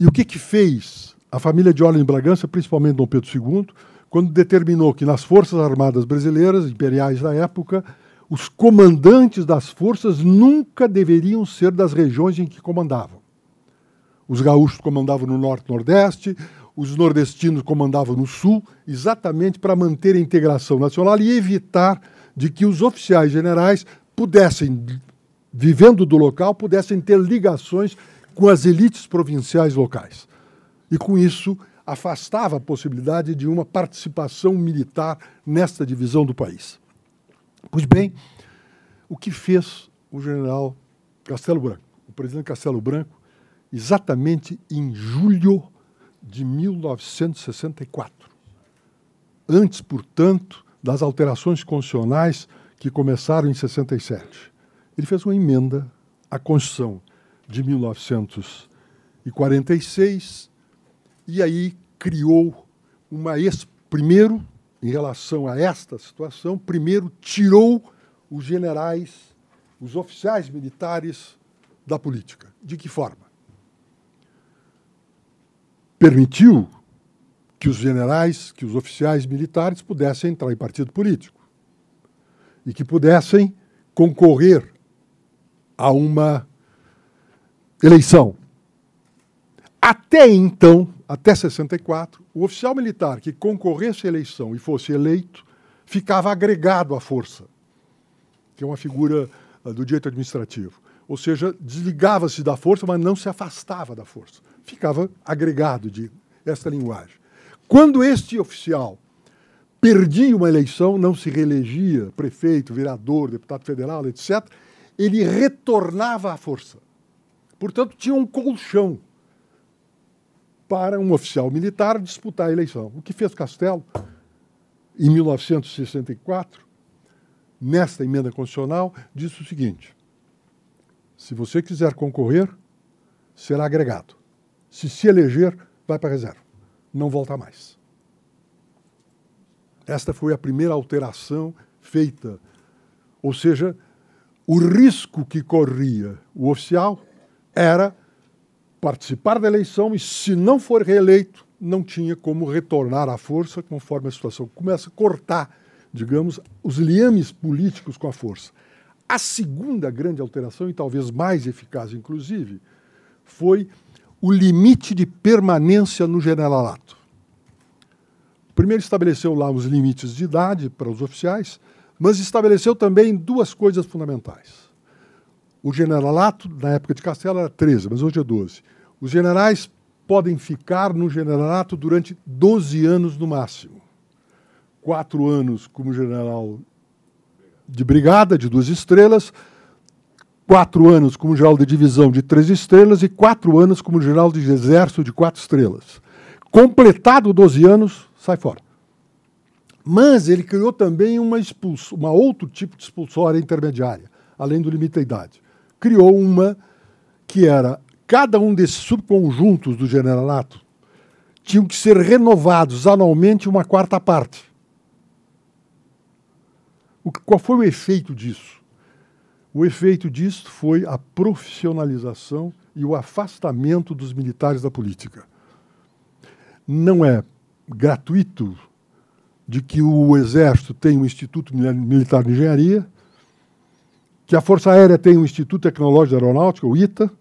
E o que, que fez a família de Orleans Bragança, principalmente Dom Pedro II, quando determinou que nas Forças Armadas Brasileiras, imperiais da época, os comandantes das forças nunca deveriam ser das regiões em que comandavam. Os gaúchos comandavam no norte nordeste, os nordestinos comandavam no sul, exatamente para manter a integração nacional e evitar de que os oficiais generais pudessem, vivendo do local, pudessem ter ligações com as elites provinciais locais. E com isso afastava a possibilidade de uma participação militar nesta divisão do país. Pois bem, o que fez o general Castelo Branco, o presidente Castelo Branco, exatamente em julho de 1964. Antes, portanto, das alterações constitucionais que começaram em 67. Ele fez uma emenda à Constituição de 1946 e aí criou uma ex primeiro em relação a esta situação, primeiro tirou os generais, os oficiais militares da política. De que forma? permitiu que os generais, que os oficiais militares pudessem entrar em partido político e que pudessem concorrer a uma eleição. Até então, até 64, o oficial militar que concorresse à eleição e fosse eleito ficava agregado à força, que é uma figura uh, do direito administrativo. Ou seja, desligava-se da força, mas não se afastava da força. Ficava agregado de esta linguagem. Quando este oficial perdia uma eleição, não se reelegia prefeito, vereador, deputado federal, etc., ele retornava à força. Portanto, tinha um colchão para um oficial militar disputar a eleição. O que fez Castelo, em 1964, nesta emenda constitucional, disse o seguinte: se você quiser concorrer, será agregado. Se se eleger, vai para a reserva. Não volta mais. Esta foi a primeira alteração feita. Ou seja, o risco que corria o oficial era participar da eleição e, se não for reeleito, não tinha como retornar à força conforme a situação. Começa a cortar, digamos, os liames políticos com a força. A segunda grande alteração, e talvez mais eficaz, inclusive, foi o limite de permanência no generalato. Primeiro estabeleceu lá os limites de idade para os oficiais, mas estabeleceu também duas coisas fundamentais. O generalato, na época de Castelo, era 13, mas hoje é 12. Os generais podem ficar no generalato durante 12 anos no máximo. Quatro anos como general de brigada, de duas estrelas, quatro anos como general de divisão de três estrelas e quatro anos como general de exército de quatro estrelas. Completado 12 anos, sai fora. Mas ele criou também uma, expulso, uma outro tipo de expulsória intermediária, além do limite da idade. Criou uma que era cada um desses subconjuntos do generalato tinham que ser renovados anualmente uma quarta parte. O, qual foi o efeito disso? O efeito disso foi a profissionalização e o afastamento dos militares da política. Não é gratuito de que o Exército tem um Instituto Militar de Engenharia, que a Força Aérea tem um Instituto Tecnológico de Aeronáutica, o ITA,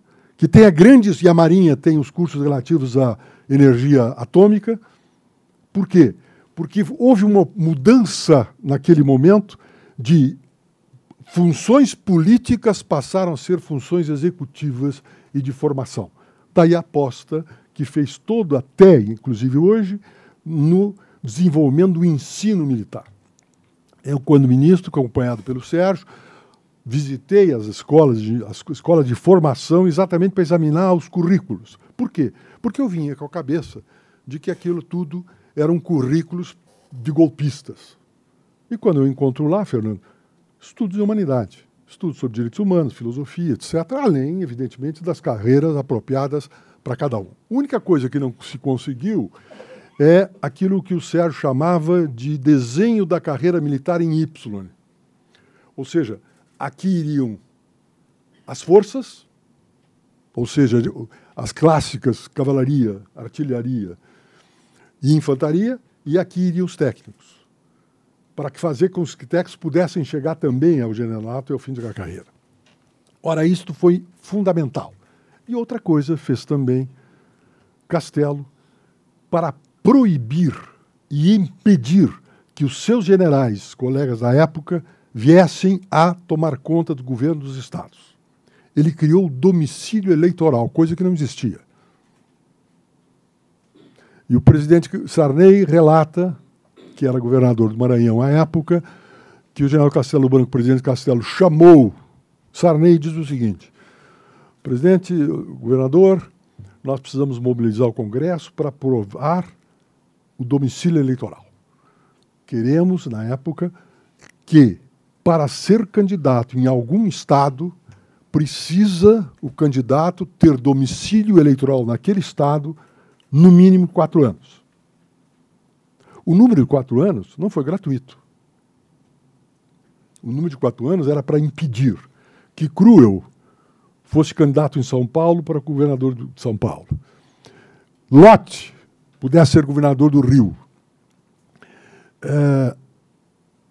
que tem a grandes e a Marinha tem os cursos relativos à energia atômica. Por quê? Porque houve uma mudança naquele momento de funções políticas passaram a ser funções executivas e de formação. Daí a aposta que fez todo até, inclusive hoje, no desenvolvimento do ensino militar. Eu, quando ministro, acompanhado pelo Sérgio, visitei as escolas de, as escolas de formação exatamente para examinar os currículos. Por quê? Porque eu vinha com a cabeça de que aquilo tudo eram currículos de golpistas. E quando eu encontro lá, Fernando, estudos de humanidade, estudos sobre direitos humanos, filosofia, etc., além, evidentemente, das carreiras apropriadas para cada um. A única coisa que não se conseguiu é aquilo que o Sérgio chamava de desenho da carreira militar em Y. Ou seja, aqui iriam as forças, ou seja, as clássicas cavalaria, artilharia e infantaria, e aqui iriam os técnicos, para fazer com que os técnicos pudessem chegar também ao generalato e ao fim da carreira. Ora, isto foi fundamental. E outra coisa fez também Castelo para proibir e impedir que os seus generais, colegas da época, viessem a tomar conta do governo dos estados. Ele criou o domicílio eleitoral, coisa que não existia. E o presidente Sarney relata, que era governador do Maranhão à época, que o general Castelo Branco, o presidente Castelo, chamou Sarney e diz o seguinte: presidente, governador, nós precisamos mobilizar o Congresso para aprovar o domicílio eleitoral. Queremos, na época, que para ser candidato em algum estado, precisa o candidato ter domicílio eleitoral naquele estado no mínimo quatro anos. O número de quatro anos não foi gratuito. O número de quatro anos era para impedir que Cruel fosse candidato em São Paulo para governador de São Paulo. Lotte pudesse ser governador do Rio. É,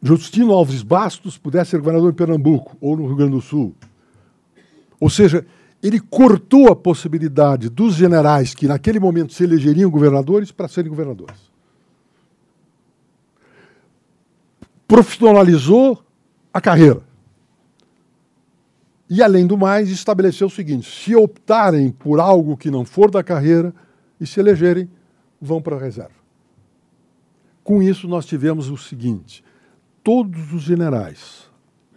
Justino Alves Bastos pudesse ser governador em Pernambuco ou no Rio Grande do Sul. Ou seja, ele cortou a possibilidade dos generais que naquele momento se elegeriam governadores para serem governadores. Profissionalizou a carreira. E, além do mais, estabeleceu o seguinte: se optarem por algo que não for da carreira e se elegerem, vão para a reserva. Com isso, nós tivemos o seguinte: todos os generais,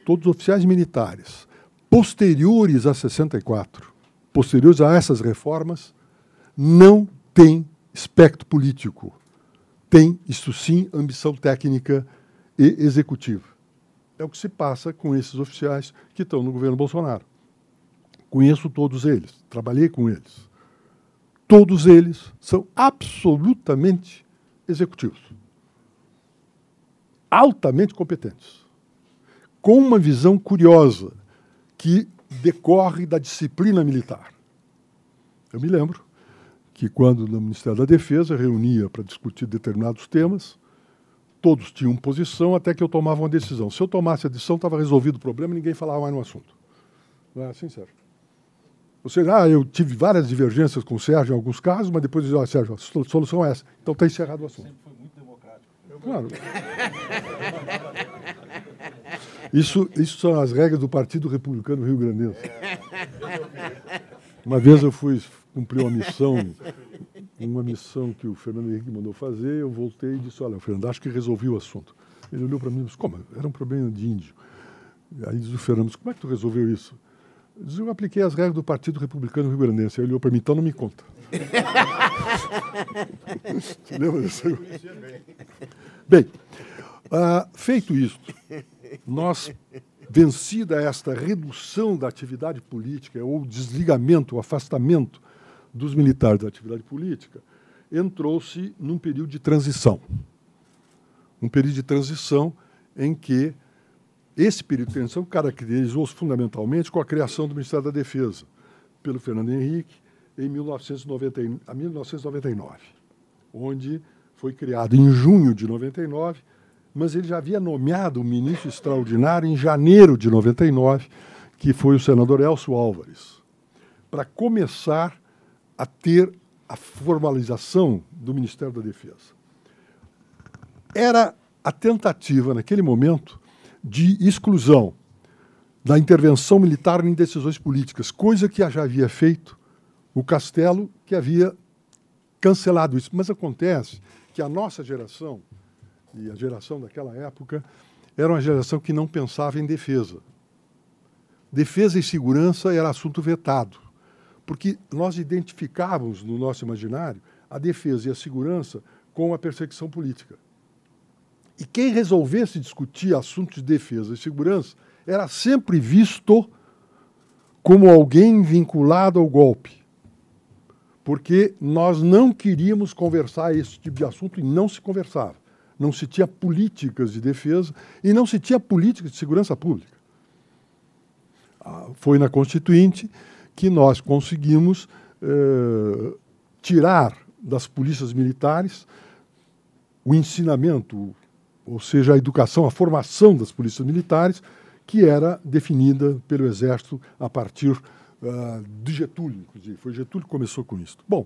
todos os oficiais militares, posteriores a 64, posteriores a essas reformas, não têm espectro político. Tem, isso sim, ambição técnica e executiva. É o que se passa com esses oficiais que estão no governo Bolsonaro. Conheço todos eles, trabalhei com eles. Todos eles são absolutamente executivos. Altamente competentes. Com uma visão curiosa que decorre da disciplina militar. Eu me lembro que quando no Ministério da Defesa reunia para discutir determinados temas, todos tinham posição até que eu tomava uma decisão. Se eu tomasse a decisão, estava resolvido o problema e ninguém falava mais no assunto. Não é assim, Sérgio? Ou seja, ah, eu tive várias divergências com o Sérgio em alguns casos, mas depois dizia, ah, Sérgio, a solução é essa. Então está encerrado o assunto. Sempre foi muito democrático. Claro. Isso, isso são as regras do Partido Republicano Rio Grandense. Uma vez eu fui cumprir uma missão uma missão que o Fernando Henrique mandou fazer, eu voltei e disse, olha, Fernando, acho que resolvi o assunto. Ele olhou para mim e disse, como? Era um problema de índio. Aí diz o Fernando, como é que tu resolveu isso? Eu disse, eu apliquei as regras do Partido Republicano Rio Grandense. Ele olhou para mim, então não me conta. Lembra? Bem, uh, feito isto, nós, vencida esta redução da atividade política, ou desligamento, o afastamento dos militares da atividade política, entrou-se num período de transição. Um período de transição em que esse período de transição caracterizou-se fundamentalmente com a criação do Ministério da Defesa, pelo Fernando Henrique, em 1990, 1999, onde foi criado em junho de 99, mas ele já havia nomeado um ministro extraordinário em janeiro de 99, que foi o senador Elcio Álvares, para começar a ter a formalização do Ministério da Defesa. Era a tentativa, naquele momento, de exclusão da intervenção militar em decisões políticas, coisa que já havia feito o Castelo, que havia cancelado isso. Mas acontece que a nossa geração, e a geração daquela época, era uma geração que não pensava em defesa. Defesa e segurança era assunto vetado porque nós identificávamos no nosso imaginário a defesa e a segurança com a perseguição política. E quem resolvesse discutir assuntos de defesa e segurança era sempre visto como alguém vinculado ao golpe. Porque nós não queríamos conversar esse tipo de assunto e não se conversava. Não se tinha políticas de defesa e não se tinha políticas de segurança pública. Ah, foi na Constituinte que nós conseguimos eh, tirar das polícias militares o ensinamento, ou seja, a educação, a formação das polícias militares, que era definida pelo Exército a partir uh, de Getúlio, inclusive. Foi Getúlio que começou com isso. Bom,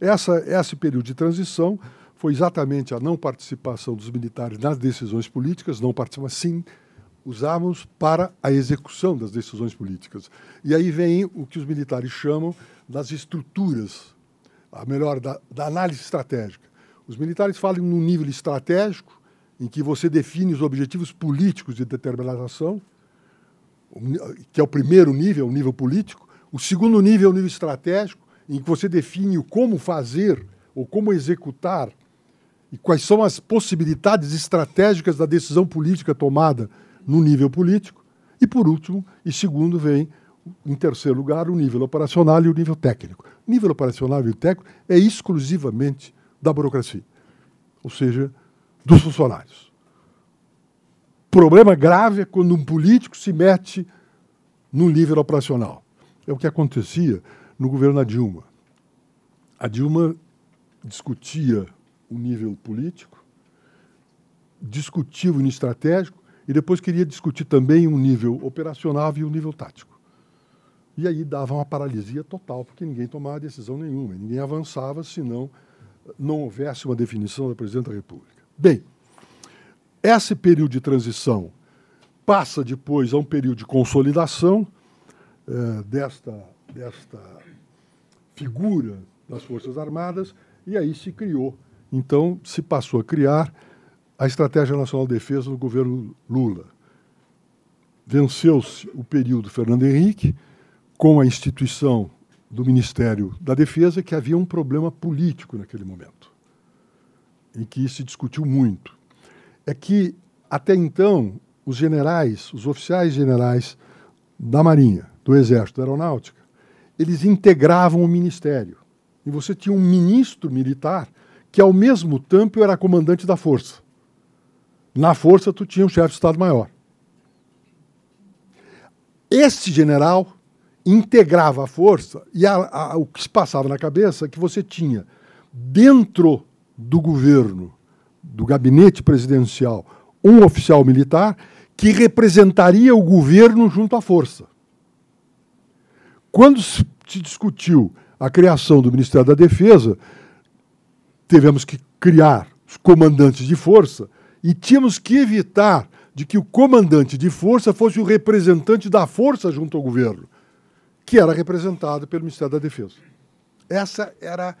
essa, esse período de transição foi exatamente a não participação dos militares nas decisões políticas, não participação, sim usamos para a execução das decisões políticas. E aí vem o que os militares chamam das estruturas, a melhor, da, da análise estratégica. Os militares falam num nível estratégico, em que você define os objetivos políticos de determinada ação, que é o primeiro nível, o nível político. O segundo nível é o nível estratégico, em que você define o como fazer ou como executar e quais são as possibilidades estratégicas da decisão política tomada no nível político. E, por último, e segundo, vem, em terceiro lugar, o nível operacional e o nível técnico. O nível operacional e o técnico é exclusivamente da burocracia, ou seja, dos funcionários. Problema grave é quando um político se mete no nível operacional. É o que acontecia no governo da Dilma. A Dilma discutia o nível político, discutia o nível estratégico, e depois queria discutir também um nível operacional e um nível tático. E aí dava uma paralisia total, porque ninguém tomava decisão nenhuma, ninguém avançava se não, não houvesse uma definição da presidente da República. Bem, esse período de transição passa depois a um período de consolidação eh, desta, desta figura das Forças Armadas, e aí se criou. Então, se passou a criar a Estratégia Nacional de Defesa no governo Lula. Venceu-se o período Fernando Henrique, com a instituição do Ministério da Defesa, que havia um problema político naquele momento, em que se discutiu muito. É que, até então, os generais, os oficiais generais da Marinha, do Exército, da Aeronáutica, eles integravam o Ministério. E você tinha um ministro militar que, ao mesmo tempo, era comandante da força. Na força, tu tinha um chefe de Estado-Maior. Este general integrava a força e a, a, o que se passava na cabeça é que você tinha dentro do governo, do gabinete presidencial, um oficial militar que representaria o governo junto à força. Quando se discutiu a criação do Ministério da Defesa, tivemos que criar os comandantes de força e tínhamos que evitar de que o comandante de força fosse o representante da força junto ao governo, que era representado pelo Ministério da Defesa. Essa era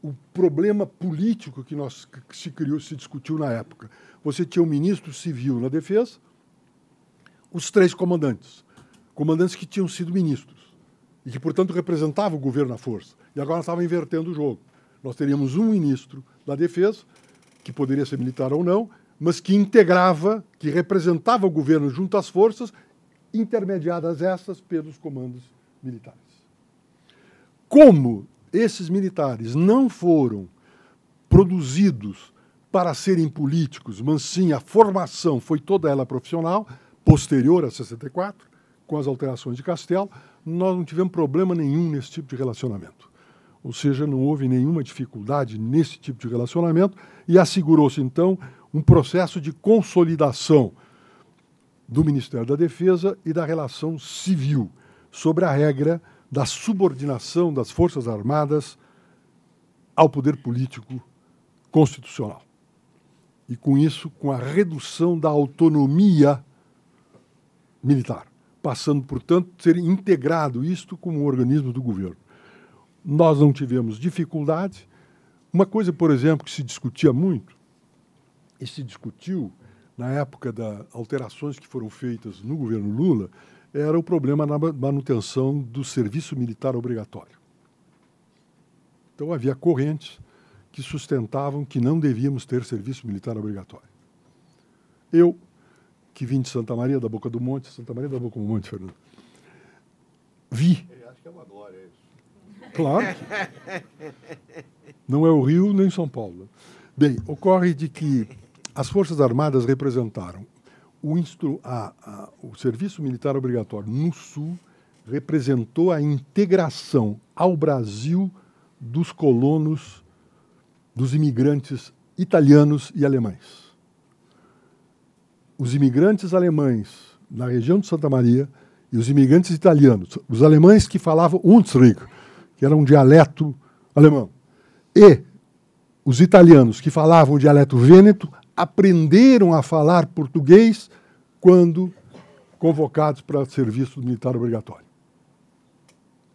o problema político que, nós, que se criou, se discutiu na época. Você tinha um ministro civil na defesa, os três comandantes, comandantes que tinham sido ministros e que, portanto, representavam o governo na força. E agora estava invertendo o jogo. Nós teríamos um ministro da defesa, que poderia ser militar ou não, mas que integrava, que representava o governo junto às forças, intermediadas essas pelos comandos militares. Como esses militares não foram produzidos para serem políticos, mas sim a formação foi toda ela profissional, posterior a 64, com as alterações de Castelo, nós não tivemos problema nenhum nesse tipo de relacionamento. Ou seja, não houve nenhuma dificuldade nesse tipo de relacionamento e assegurou-se, então, um processo de consolidação do Ministério da Defesa e da relação civil, sobre a regra da subordinação das Forças Armadas ao poder político constitucional. E com isso, com a redução da autonomia militar, passando, portanto, ser integrado isto como um organismo do governo. Nós não tivemos dificuldade. Uma coisa, por exemplo, que se discutia muito, e se discutiu na época das alterações que foram feitas no governo Lula, era o problema na manutenção do serviço militar obrigatório. Então havia correntes que sustentavam que não devíamos ter serviço militar obrigatório. Eu, que vim de Santa Maria da Boca do Monte, Santa Maria da Boca do Monte, Fernando, vi. Eu acho que é uma glória isso. Claro. Não é o Rio nem São Paulo. Bem, ocorre de que as Forças Armadas representaram o, instru, a, a, o serviço militar obrigatório no Sul representou a integração ao Brasil dos colonos, dos imigrantes italianos e alemães os imigrantes alemães na região de Santa Maria e os imigrantes italianos, os alemães que falavam Unsrig, que era um dialeto alemão, e os italianos que falavam o dialeto vêneto aprenderam a falar português quando convocados para serviço militar obrigatório.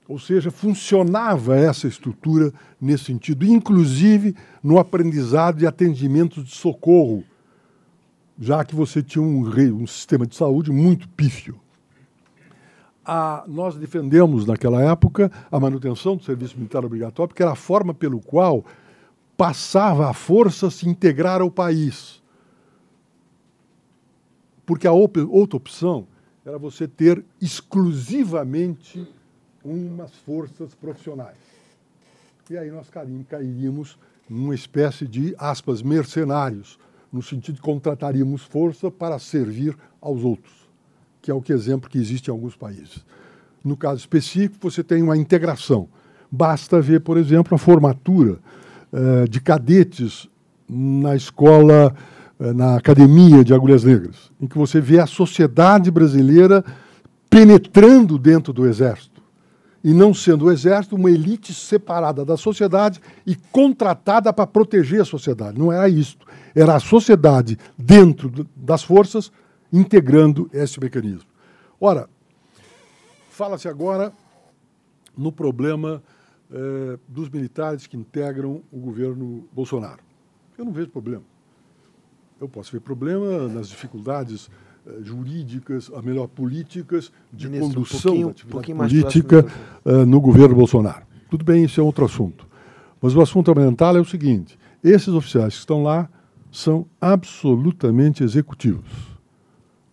Ou seja, funcionava essa estrutura nesse sentido, inclusive no aprendizado e atendimento de socorro já que você tinha um, um sistema de saúde muito pífio. A, nós defendemos, naquela época, a manutenção do serviço militar obrigatório, porque era a forma pelo qual passava a força se integrar ao país. Porque a op outra opção era você ter exclusivamente umas forças profissionais. E aí nós cairíamos numa espécie de, aspas, mercenários, no sentido de contrataríamos força para servir aos outros, que é o que exemplo que existe em alguns países. No caso específico, você tem uma integração. Basta ver, por exemplo, a formatura eh, de cadetes na escola, eh, na Academia de Agulhas Negras, em que você vê a sociedade brasileira penetrando dentro do Exército. E não sendo o exército uma elite separada da sociedade e contratada para proteger a sociedade. Não era isto. Era a sociedade dentro das forças integrando esse mecanismo. Ora, fala-se agora no problema eh, dos militares que integram o governo Bolsonaro. Eu não vejo problema. Eu posso ver problema nas dificuldades jurídicas, a melhor políticas de Ministro, condução um da atividade um política uh, no governo Bolsonaro. Tudo bem, isso é outro assunto. Mas o assunto fundamental é o seguinte: esses oficiais que estão lá são absolutamente executivos.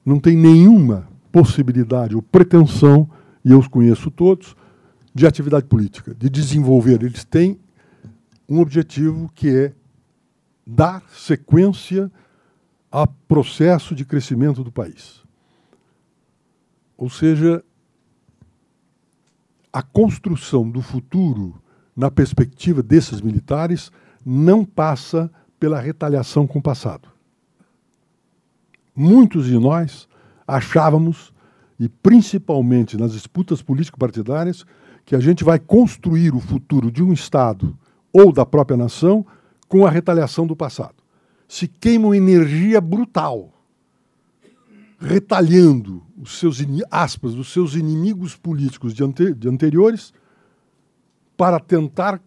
Não tem nenhuma possibilidade ou pretensão, e eu os conheço todos, de atividade política, de desenvolver. Eles têm um objetivo que é dar sequência a processo de crescimento do país. Ou seja, a construção do futuro na perspectiva desses militares não passa pela retaliação com o passado. Muitos de nós achávamos, e principalmente nas disputas político-partidárias, que a gente vai construir o futuro de um Estado ou da própria nação com a retaliação do passado se queimam energia brutal, retalhando os seus, aspas, os seus inimigos políticos de, de anteriores para tentar,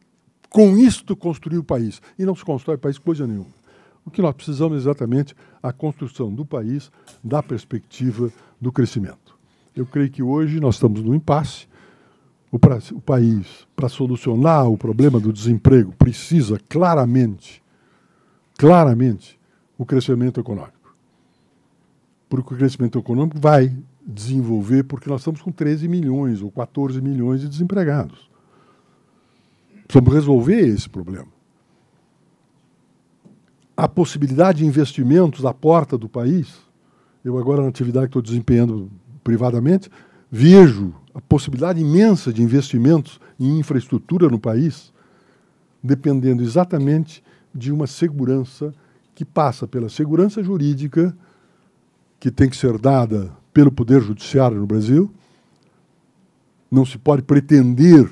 com isto, construir o país. E não se constrói país coisa nenhuma. O que nós precisamos é exatamente a construção do país da perspectiva do crescimento. Eu creio que hoje nós estamos no impasse. O, pra, o país, para solucionar o problema do desemprego, precisa claramente claramente o crescimento econômico. Porque o crescimento econômico vai desenvolver, porque nós estamos com 13 milhões ou 14 milhões de desempregados. Precisamos resolver esse problema. A possibilidade de investimentos à porta do país, eu agora na atividade que estou desempenhando privadamente, vejo a possibilidade imensa de investimentos em infraestrutura no país, dependendo exatamente de uma segurança que passa pela segurança jurídica, que tem que ser dada pelo Poder Judiciário no Brasil. Não se pode pretender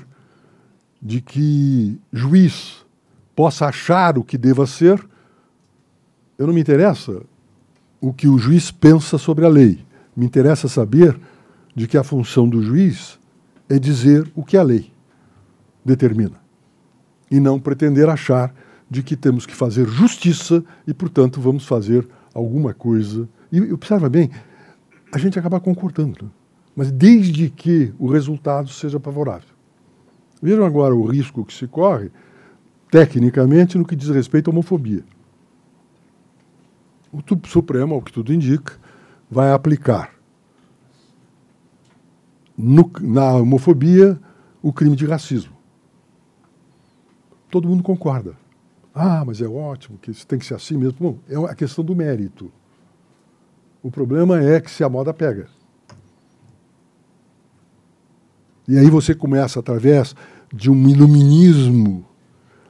de que juiz possa achar o que deva ser. Eu não me interessa o que o juiz pensa sobre a lei. Me interessa saber de que a função do juiz é dizer o que a lei determina e não pretender achar de que temos que fazer justiça e, portanto, vamos fazer alguma coisa. E observa bem, a gente acaba concordando, né? mas desde que o resultado seja favorável. Vejam agora o risco que se corre, tecnicamente, no que diz respeito à homofobia. O Supremo, ao que tudo indica, vai aplicar no, na homofobia o crime de racismo. Todo mundo concorda. Ah, mas é ótimo, que isso tem que ser assim mesmo. Bom, é a questão do mérito. O problema é que se a moda pega. E aí você começa, através de um iluminismo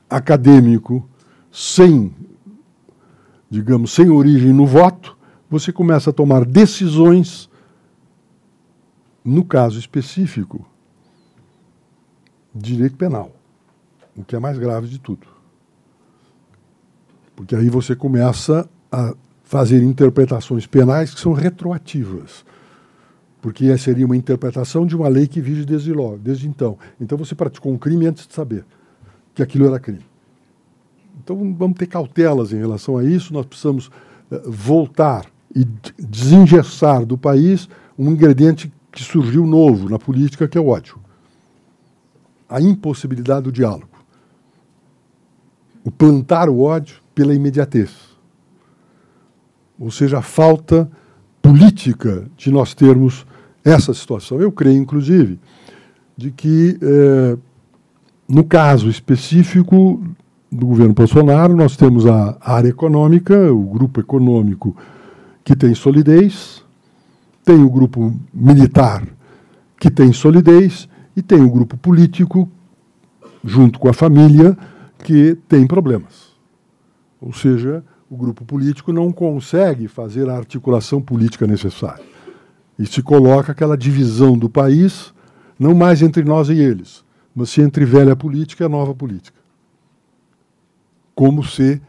acadêmico, sem, digamos, sem origem no voto, você começa a tomar decisões, no caso específico, direito penal, o que é mais grave de tudo. Porque aí você começa a fazer interpretações penais que são retroativas. Porque seria uma interpretação de uma lei que vige desde logo, desde então. Então você praticou um crime antes de saber que aquilo era crime. Então vamos ter cautelas em relação a isso, nós precisamos eh, voltar e desengessar do país um ingrediente que surgiu novo na política, que é o ódio. A impossibilidade do diálogo. O plantar o ódio pela imediatez. Ou seja, a falta política de nós termos essa situação. Eu creio, inclusive, de que, eh, no caso específico do governo Bolsonaro, nós temos a área econômica, o grupo econômico que tem solidez, tem o grupo militar que tem solidez e tem o grupo político, junto com a família, que tem problemas. Ou seja, o grupo político não consegue fazer a articulação política necessária. E se coloca aquela divisão do país Não mais entre nós e eles, mas sim entre velha política e nova política. Como se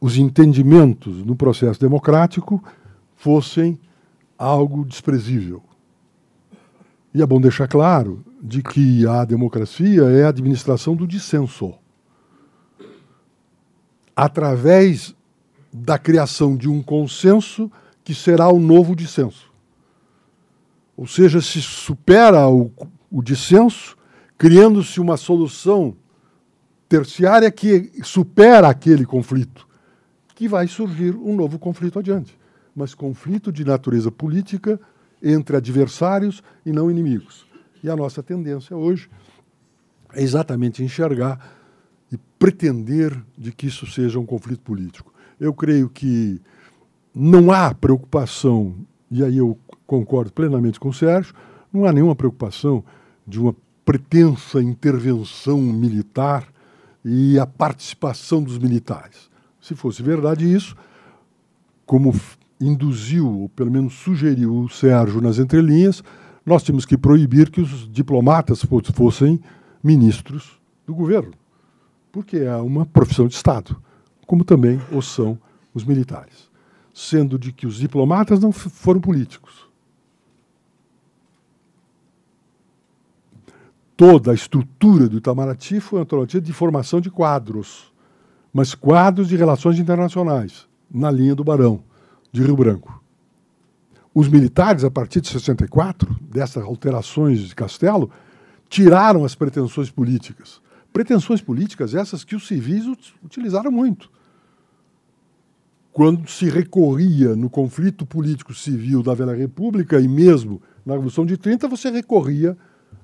os entendimentos no processo democrático fossem algo desprezível. E é bom deixar claro de que a democracia é a administração do dissenso. Através da criação de um consenso que será o novo dissenso. Ou seja, se supera o, o dissenso, criando-se uma solução terciária que supera aquele conflito, que vai surgir um novo conflito adiante. Mas conflito de natureza política entre adversários e não inimigos. E a nossa tendência hoje é exatamente enxergar e pretender de que isso seja um conflito político. Eu creio que não há preocupação, e aí eu concordo plenamente com o Sérgio, não há nenhuma preocupação de uma pretensa intervenção militar e a participação dos militares. Se fosse verdade isso, como induziu, ou pelo menos sugeriu o Sérgio nas entrelinhas, nós tínhamos que proibir que os diplomatas fossem ministros do governo, porque é uma profissão de Estado como também o são os militares, sendo de que os diplomatas não foram políticos. Toda a estrutura do Itamaraty foi uma de formação de quadros, mas quadros de relações internacionais, na linha do Barão, de Rio Branco. Os militares, a partir de 64, dessas alterações de Castelo, tiraram as pretensões políticas. Pretensões políticas essas que os civis utilizaram muito quando se recorria no conflito político civil da Velha República e mesmo na Revolução de 30, você recorria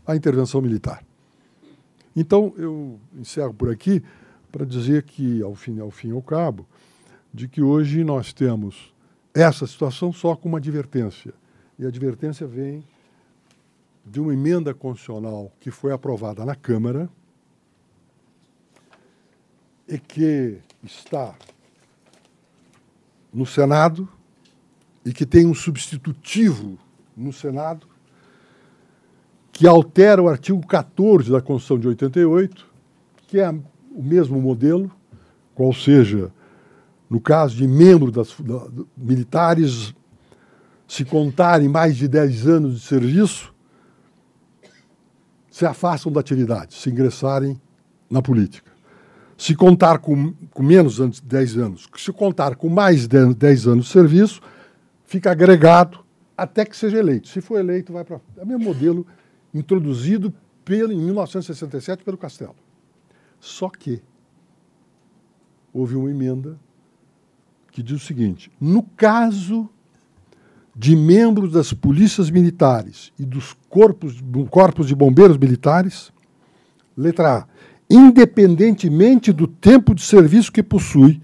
à intervenção militar. Então, eu encerro por aqui para dizer que, ao fim, ao fim e ao cabo, de que hoje nós temos essa situação só com uma advertência. E a advertência vem de uma emenda constitucional que foi aprovada na Câmara e que está no Senado e que tem um substitutivo no Senado que altera o artigo 14 da Constituição de 88, que é o mesmo modelo, qual seja, no caso de membros das, da, militares, se contarem mais de 10 anos de serviço, se afastam da atividade, se ingressarem na política. Se contar com, com menos de 10 anos, se contar com mais de 10 anos de serviço, fica agregado até que seja eleito. Se for eleito, vai para. É o mesmo modelo introduzido pelo, em 1967 pelo Castelo. Só que houve uma emenda que diz o seguinte: no caso de membros das polícias militares e dos corpos, corpos de bombeiros militares, letra A, independentemente do tempo de serviço que possui,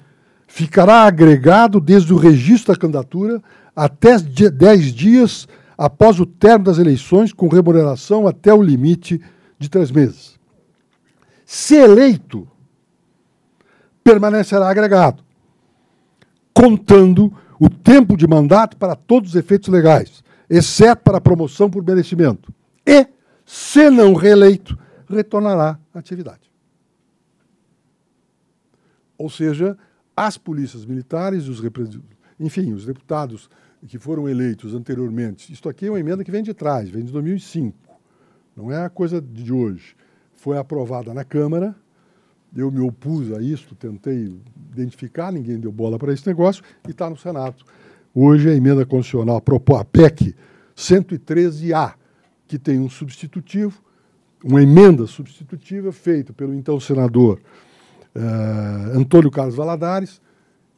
ficará agregado desde o registro da candidatura até 10 dias após o término das eleições, com remuneração até o limite de três meses. Se eleito, permanecerá agregado, contando o tempo de mandato para todos os efeitos legais, exceto para a promoção por merecimento. E, se não reeleito, retornará à atividade. Ou seja, as polícias militares, os enfim, os deputados que foram eleitos anteriormente. Isto aqui é uma emenda que vem de trás, vem de 2005. Não é a coisa de hoje. Foi aprovada na Câmara, eu me opus a isso, tentei identificar, ninguém deu bola para esse negócio, e está no Senado. Hoje a emenda constitucional, a PEC 113A, que tem um substitutivo, uma emenda substitutiva feita pelo então senador uh, Antônio Carlos Valadares,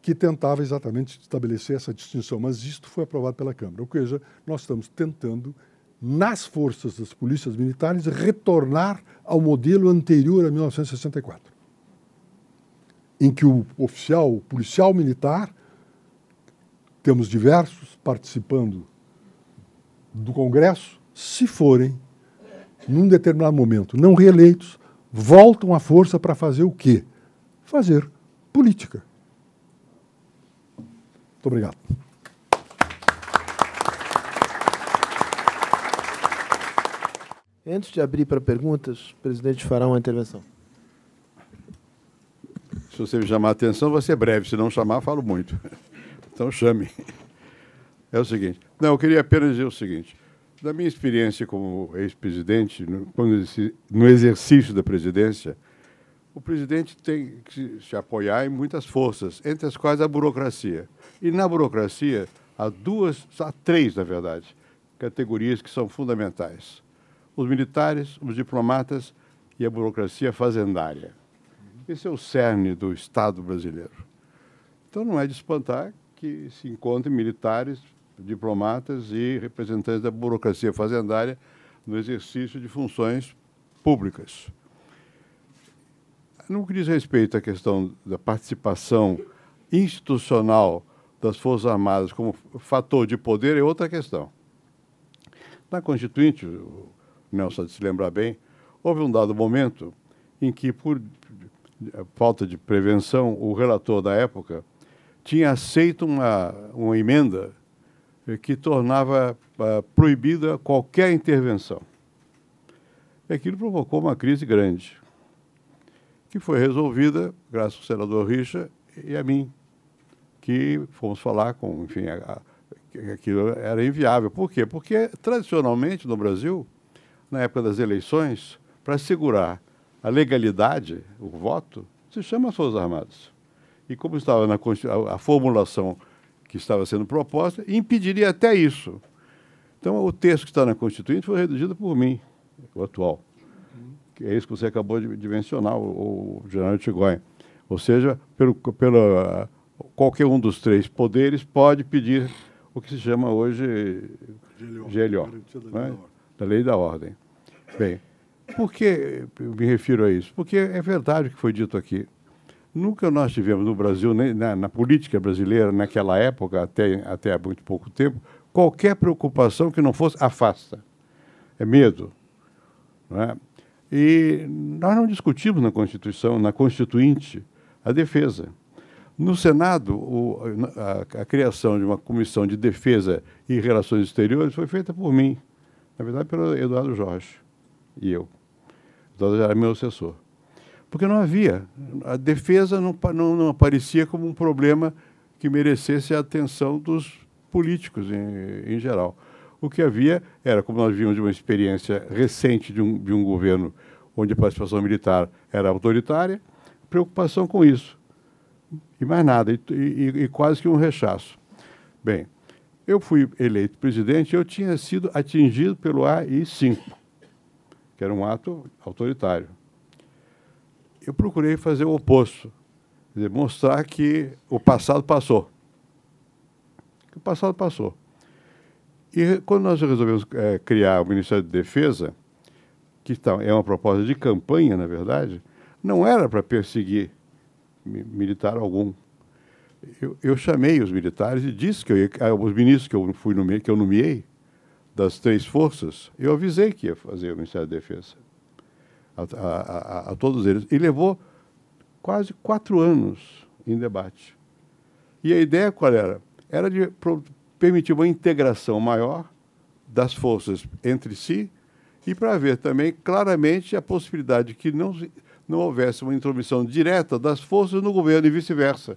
que tentava exatamente estabelecer essa distinção, mas isto foi aprovado pela Câmara. Ou seja, nós estamos tentando, nas forças das polícias militares, retornar ao modelo anterior a 1964, em que o oficial, o policial militar, temos diversos participando do Congresso, se forem, num determinado momento, não reeleitos, voltam à força para fazer o quê? Fazer política. Muito obrigado. Antes de abrir para perguntas, o presidente fará uma intervenção. Se você me chamar a atenção, vai ser breve. Se não chamar, falo muito. Então chame. É o seguinte. Não, eu queria apenas dizer o seguinte. Da minha experiência como ex-presidente, no exercício da presidência, o presidente tem que se apoiar em muitas forças, entre as quais a burocracia. E na burocracia há duas, há três, na verdade, categorias que são fundamentais: os militares, os diplomatas e a burocracia fazendária. Esse é o cerne do Estado brasileiro. Então não é de espantar que se encontrem militares, diplomatas e representantes da burocracia fazendária no exercício de funções públicas. No que diz respeito à questão da participação institucional das Forças Armadas como fator de poder, é outra questão. Na Constituinte, o Nelson se lembrar bem, houve um dado momento em que, por falta de prevenção, o relator da época tinha aceito uma, uma emenda que tornava uh, proibida qualquer intervenção. E aquilo provocou uma crise grande, que foi resolvida graças ao senador Richa e a mim, que fomos falar com, enfim, a, a, aquilo era inviável. Por quê? Porque, tradicionalmente, no Brasil, na época das eleições, para segurar a legalidade, o voto, se chama as Forças Armadas e como estava na a, a formulação que estava sendo proposta, impediria até isso. Então, o texto que está na Constituinte foi redigido por mim, o atual. É isso que você acabou de, de mencionar, o, o general Tigoin. Ou seja, pelo, pelo, qualquer um dos três poderes pode pedir o que se chama hoje GLO, GLO da, né? da lei da ordem. Bem, por que eu me refiro a isso? Porque é verdade o que foi dito aqui. Nunca nós tivemos no Brasil, na, na, política brasileira, naquela época, até, até há muito pouco tempo, qualquer preocupação que não fosse afasta. É medo. Não é? E nós não discutimos na Constituição, na Constituinte, a defesa. No Senado, o, a, a, criação de uma comissão de defesa e relações exteriores foi feita por mim, na verdade, pelo Eduardo Jorge e eu. Eduardo era meu assessor porque não havia. A defesa não, não, não aparecia como um problema que merecesse a atenção dos políticos em, em, geral. O que havia era, como nós vimos de uma experiência recente de um, de um governo onde a participação militar era autoritária, preocupação com isso. E mais nada, e, e, e quase que um rechaço. Bem, eu fui eleito presidente eu tinha sido atingido pelo AI-5, que era um ato autoritário eu procurei fazer o oposto, dizer, mostrar que o passado passou. Que o passado passou. E quando nós resolvemos é, criar o Ministério da Defesa, que tá, é uma proposta de campanha, na verdade, não era para perseguir militar algum. Eu, eu, chamei os militares e disse que eu ah, os ministros que eu fui nomeei, que eu nomeei das três forças, eu avisei que ia fazer o Ministério da Defesa a, a, a, todos eles. E levou quase quatro anos em debate. E a ideia qual era? Era de permitir uma integração maior das forças entre si e para ver também claramente a possibilidade de que não, não houvesse uma intromissão direta das forças no governo e vice-versa.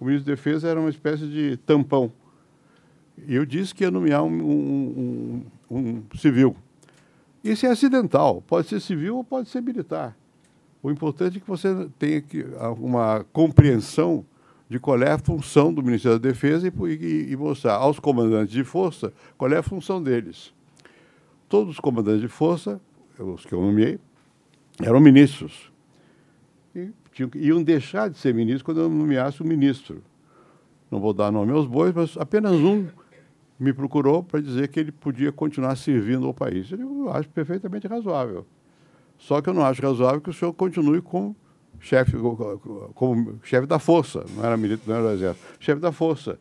O ministro da Defesa era uma espécie de tampão. E eu disse que ia nomear um, um, um, civil. Isso é acidental, pode ser civil ou pode ser militar. O importante é que você tenha uma compreensão de qual é a função do Ministério da Defesa e, e, e, mostrar aos comandantes de força qual é a função deles. Todos os comandantes de força, os que eu nomeei, eram ministros. E tinham, iam deixar de ser ministros quando eu nomeasse o ministro. Não vou dar nome aos bois, mas apenas um me procurou para dizer que ele podia continuar servindo ao país. Eu acho perfeitamente razoável. Só que eu não acho razoável que o senhor continue como chefe, como chefe da força, não era militar, não era do exército, chefe da força,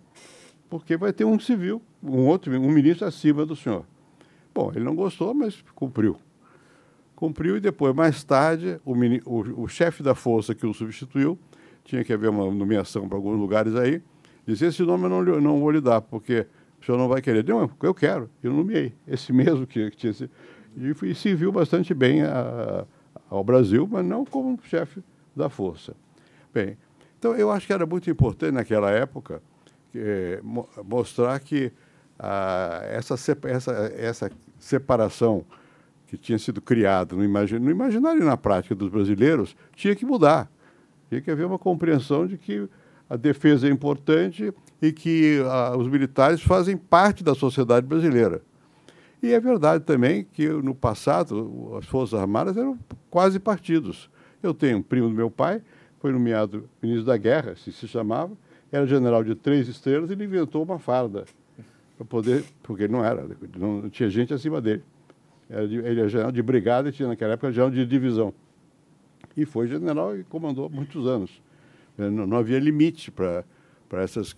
porque vai ter um civil, um outro, um ministro acima do senhor. Bom, ele não gostou, mas cumpriu. Cumpriu e depois, mais tarde, o, o, o chefe da força que o substituiu, tinha que haver uma nomeação para alguns lugares aí, disse, esse nome eu não, não vou lhe dar, porque o senhor não vai querer. Não, eu quero, eu nomeei. Esse mesmo que, que tinha. E, e serviu bastante bem a, ao Brasil, mas não como chefe da força. Bem, então eu acho que era muito importante naquela época eh, mostrar que ah, essa, essa, essa separação que tinha sido criada no, imagin, no imaginário e na prática dos brasileiros tinha que mudar. Tinha que haver uma compreensão de que a defesa é importante e que ah, os militares fazem parte da sociedade brasileira. E é verdade também que no passado as Forças Armadas eram quase partidos. Eu tenho um primo do meu pai, foi nomeado ministro da Guerra, se se chamava, era general de três estrelas e ele inventou uma farda para poder, porque ele não era, não tinha gente acima dele. Era de, ele era general de brigada e tinha naquela época general de divisão. E foi general e comandou muitos anos. Não, não havia limite para essas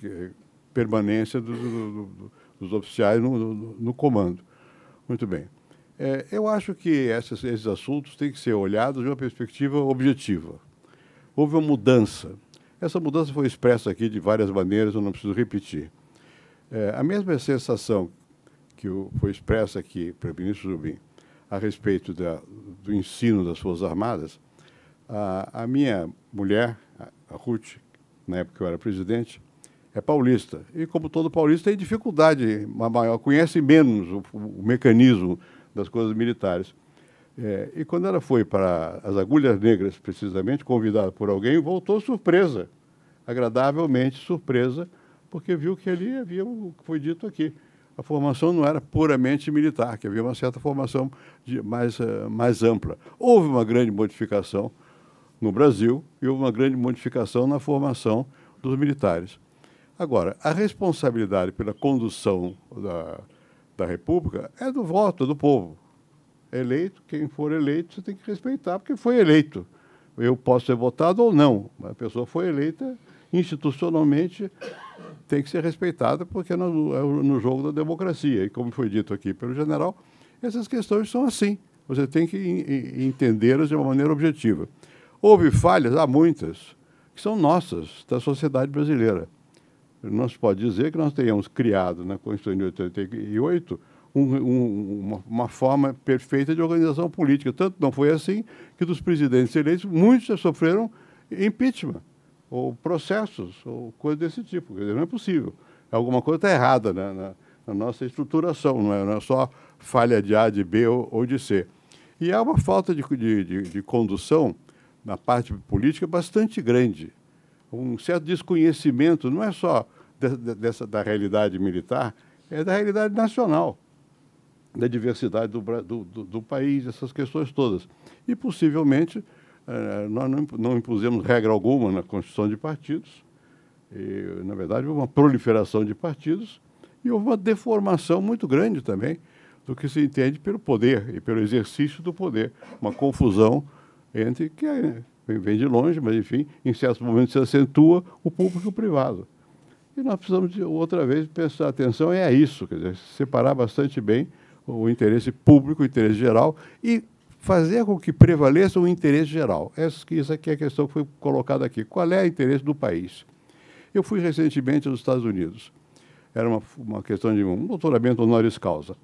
permanência do, do, do, dos oficiais no, no, no comando. Muito bem. É, eu acho que esses, esses assuntos têm que ser olhados de uma perspectiva objetiva. Houve uma mudança. Essa mudança foi expressa aqui de várias maneiras, eu não preciso repetir. É, a mesma sensação que foi expressa aqui pelo ministro Jubim a respeito da, do ensino das Forças Armadas, a, a minha mulher, a Ruth, na época eu era presidente, é paulista. E, como todo paulista, tem dificuldade maior, conhece menos o, o mecanismo das coisas militares. É, e quando ela foi para as Agulhas Negras, precisamente, convidada por alguém, voltou surpresa, agradavelmente surpresa, porque viu que ali havia o que foi dito aqui. A formação não era puramente militar, que havia uma certa formação de, mais, uh, mais ampla. Houve uma grande modificação no Brasil e houve uma grande modificação na formação dos militares. Agora, a responsabilidade pela condução da, da República é do voto, do povo. Eleito, quem for eleito, você tem que respeitar, porque foi eleito. Eu posso ser votado ou não, mas a pessoa foi eleita institucionalmente, tem que ser respeitada, porque é no, no jogo da democracia. E como foi dito aqui pelo general, essas questões são assim. Você tem que entendê-las de uma maneira objetiva. Houve falhas, há muitas, que são nossas, da sociedade brasileira não se pode dizer que nós tenhamos criado na Constituição de 88 um, um, uma, uma, forma perfeita de organização política. Tanto não foi assim que dos presidentes eleitos, muitos já sofreram impeachment, ou processos, ou coisa desse tipo. Quer dizer, não é possível. Alguma coisa está errada na, na, na, nossa estruturação, não é, não é, só falha de A, de B ou, ou de C. E há uma falta de, de, de, de condução na parte política bastante grande um certo desconhecimento, não é só de, de, dessa, da realidade militar, é da realidade nacional, da diversidade do, do, do, do país, essas questões todas. E, possivelmente, eh, nós não, não impusemos regra alguma na constituição de partidos, e, na verdade, houve uma proliferação de partidos e houve uma deformação muito grande também do que se entende pelo poder e pelo exercício do poder, uma confusão entre que é vem de longe, mas enfim, em certos momentos se acentua o público e o privado. E nós precisamos, de, outra vez, prestar atenção é a isso, quer dizer, separar bastante bem o interesse público, o interesse geral e fazer com que prevaleça o interesse geral. Essa, essa aqui é a questão que foi colocada aqui. Qual é o interesse do país? Eu fui recentemente aos Estados Unidos. Era uma, uma questão de um doutoramento honoris causa,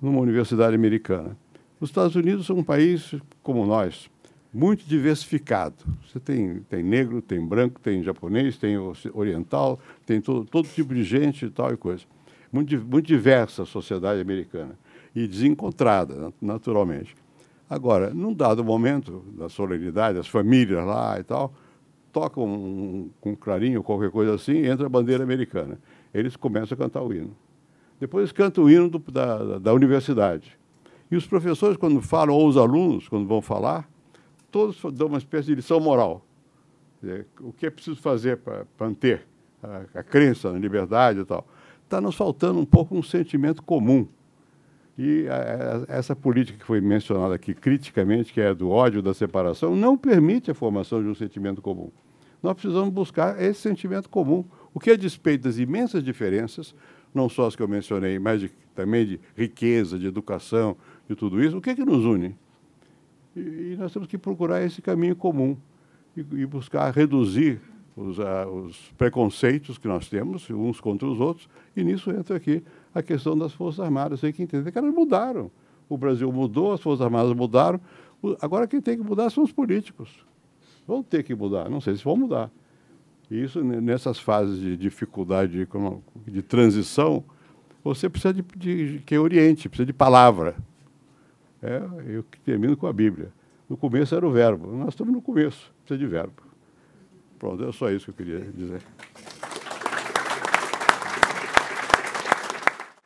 numa universidade americana. Os Estados Unidos são um país como nós, muito diversificado. Você tem, tem negro, tem branco, tem japonês, tem oriental, tem todo, todo tipo de gente e tal e coisa. Muito, muito diversa a sociedade americana e desencontrada, naturalmente. Agora, num dado momento da solenidade, as famílias lá e tal, tocam um, um clarinho, qualquer coisa assim, entra a bandeira americana. Eles começam a cantar o hino. Depois eles cantam o hino do, da, da universidade. E os professores, quando falam, ou os alunos, quando vão falar, todos dão uma espécie de lição moral. Dizer, o que é preciso fazer para manter a, a, crença na liberdade e tal. Está nos faltando um pouco um sentimento comum. E a, a, essa política que foi mencionada aqui criticamente, que é do ódio, da separação, não permite a formação de um sentimento comum. Nós precisamos buscar esse sentimento comum, o que, a despeito das imensas diferenças, não só as que eu mencionei, mas de, também de riqueza, de educação, de tudo isso, o que, é que nos une? E, e nós temos que procurar esse caminho comum e, e buscar reduzir os, uh, os, preconceitos que nós temos uns contra os outros. E nisso entra aqui a questão das Forças Armadas. Tem que entender que elas mudaram. o Brasil mudou, as Forças Armadas mudaram. Agora quem tem que mudar são os políticos. Vão ter que mudar, não sei se vão mudar. E isso, nessas fases de dificuldade, de, de transição, você precisa de, de, que oriente, precisa de palavra. É, eu termino com a Bíblia. No começo era o verbo. Nós estamos no começo, precisa de verbo. Pronto, é só isso que eu queria dizer.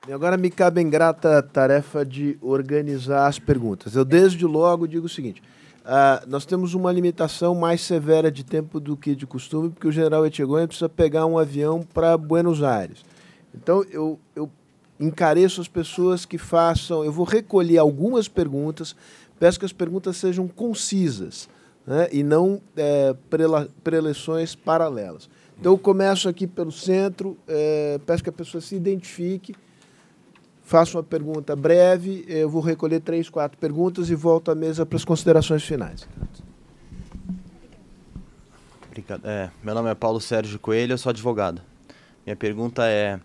E agora me cabe a tarefa de organizar as perguntas. Eu desde logo digo o seguinte: uh, nós temos uma limitação mais severa de tempo do que de costume, porque o general Etchegoyen precisa pegar um avião para Buenos Aires. Então eu, eu encareço as pessoas que façam. Eu vou recolher algumas perguntas, peço que as perguntas sejam concisas né, e não é, preleções paralelas. Então eu começo aqui pelo centro, é, peço que a pessoa se identifique faço uma pergunta breve, eu vou recolher três, quatro perguntas e volto à mesa para as considerações finais. É, meu nome é Paulo Sérgio Coelho, eu sou advogado. Minha pergunta é: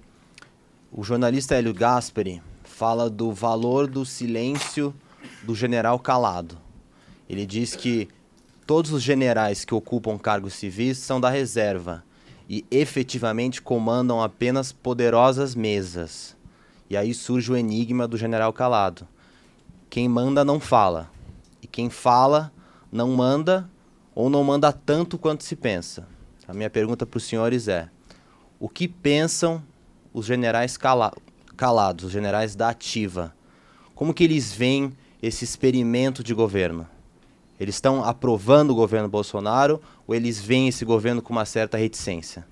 o jornalista Hélio Gasperi fala do valor do silêncio do general calado. Ele diz que todos os generais que ocupam cargos civis são da reserva e efetivamente comandam apenas poderosas mesas. E aí surge o enigma do general calado. Quem manda não fala. E quem fala não manda ou não manda tanto quanto se pensa. A minha pergunta para os senhores é: o que pensam os generais cala calados, os generais da ativa? Como que eles veem esse experimento de governo? Eles estão aprovando o governo Bolsonaro ou eles veem esse governo com uma certa reticência?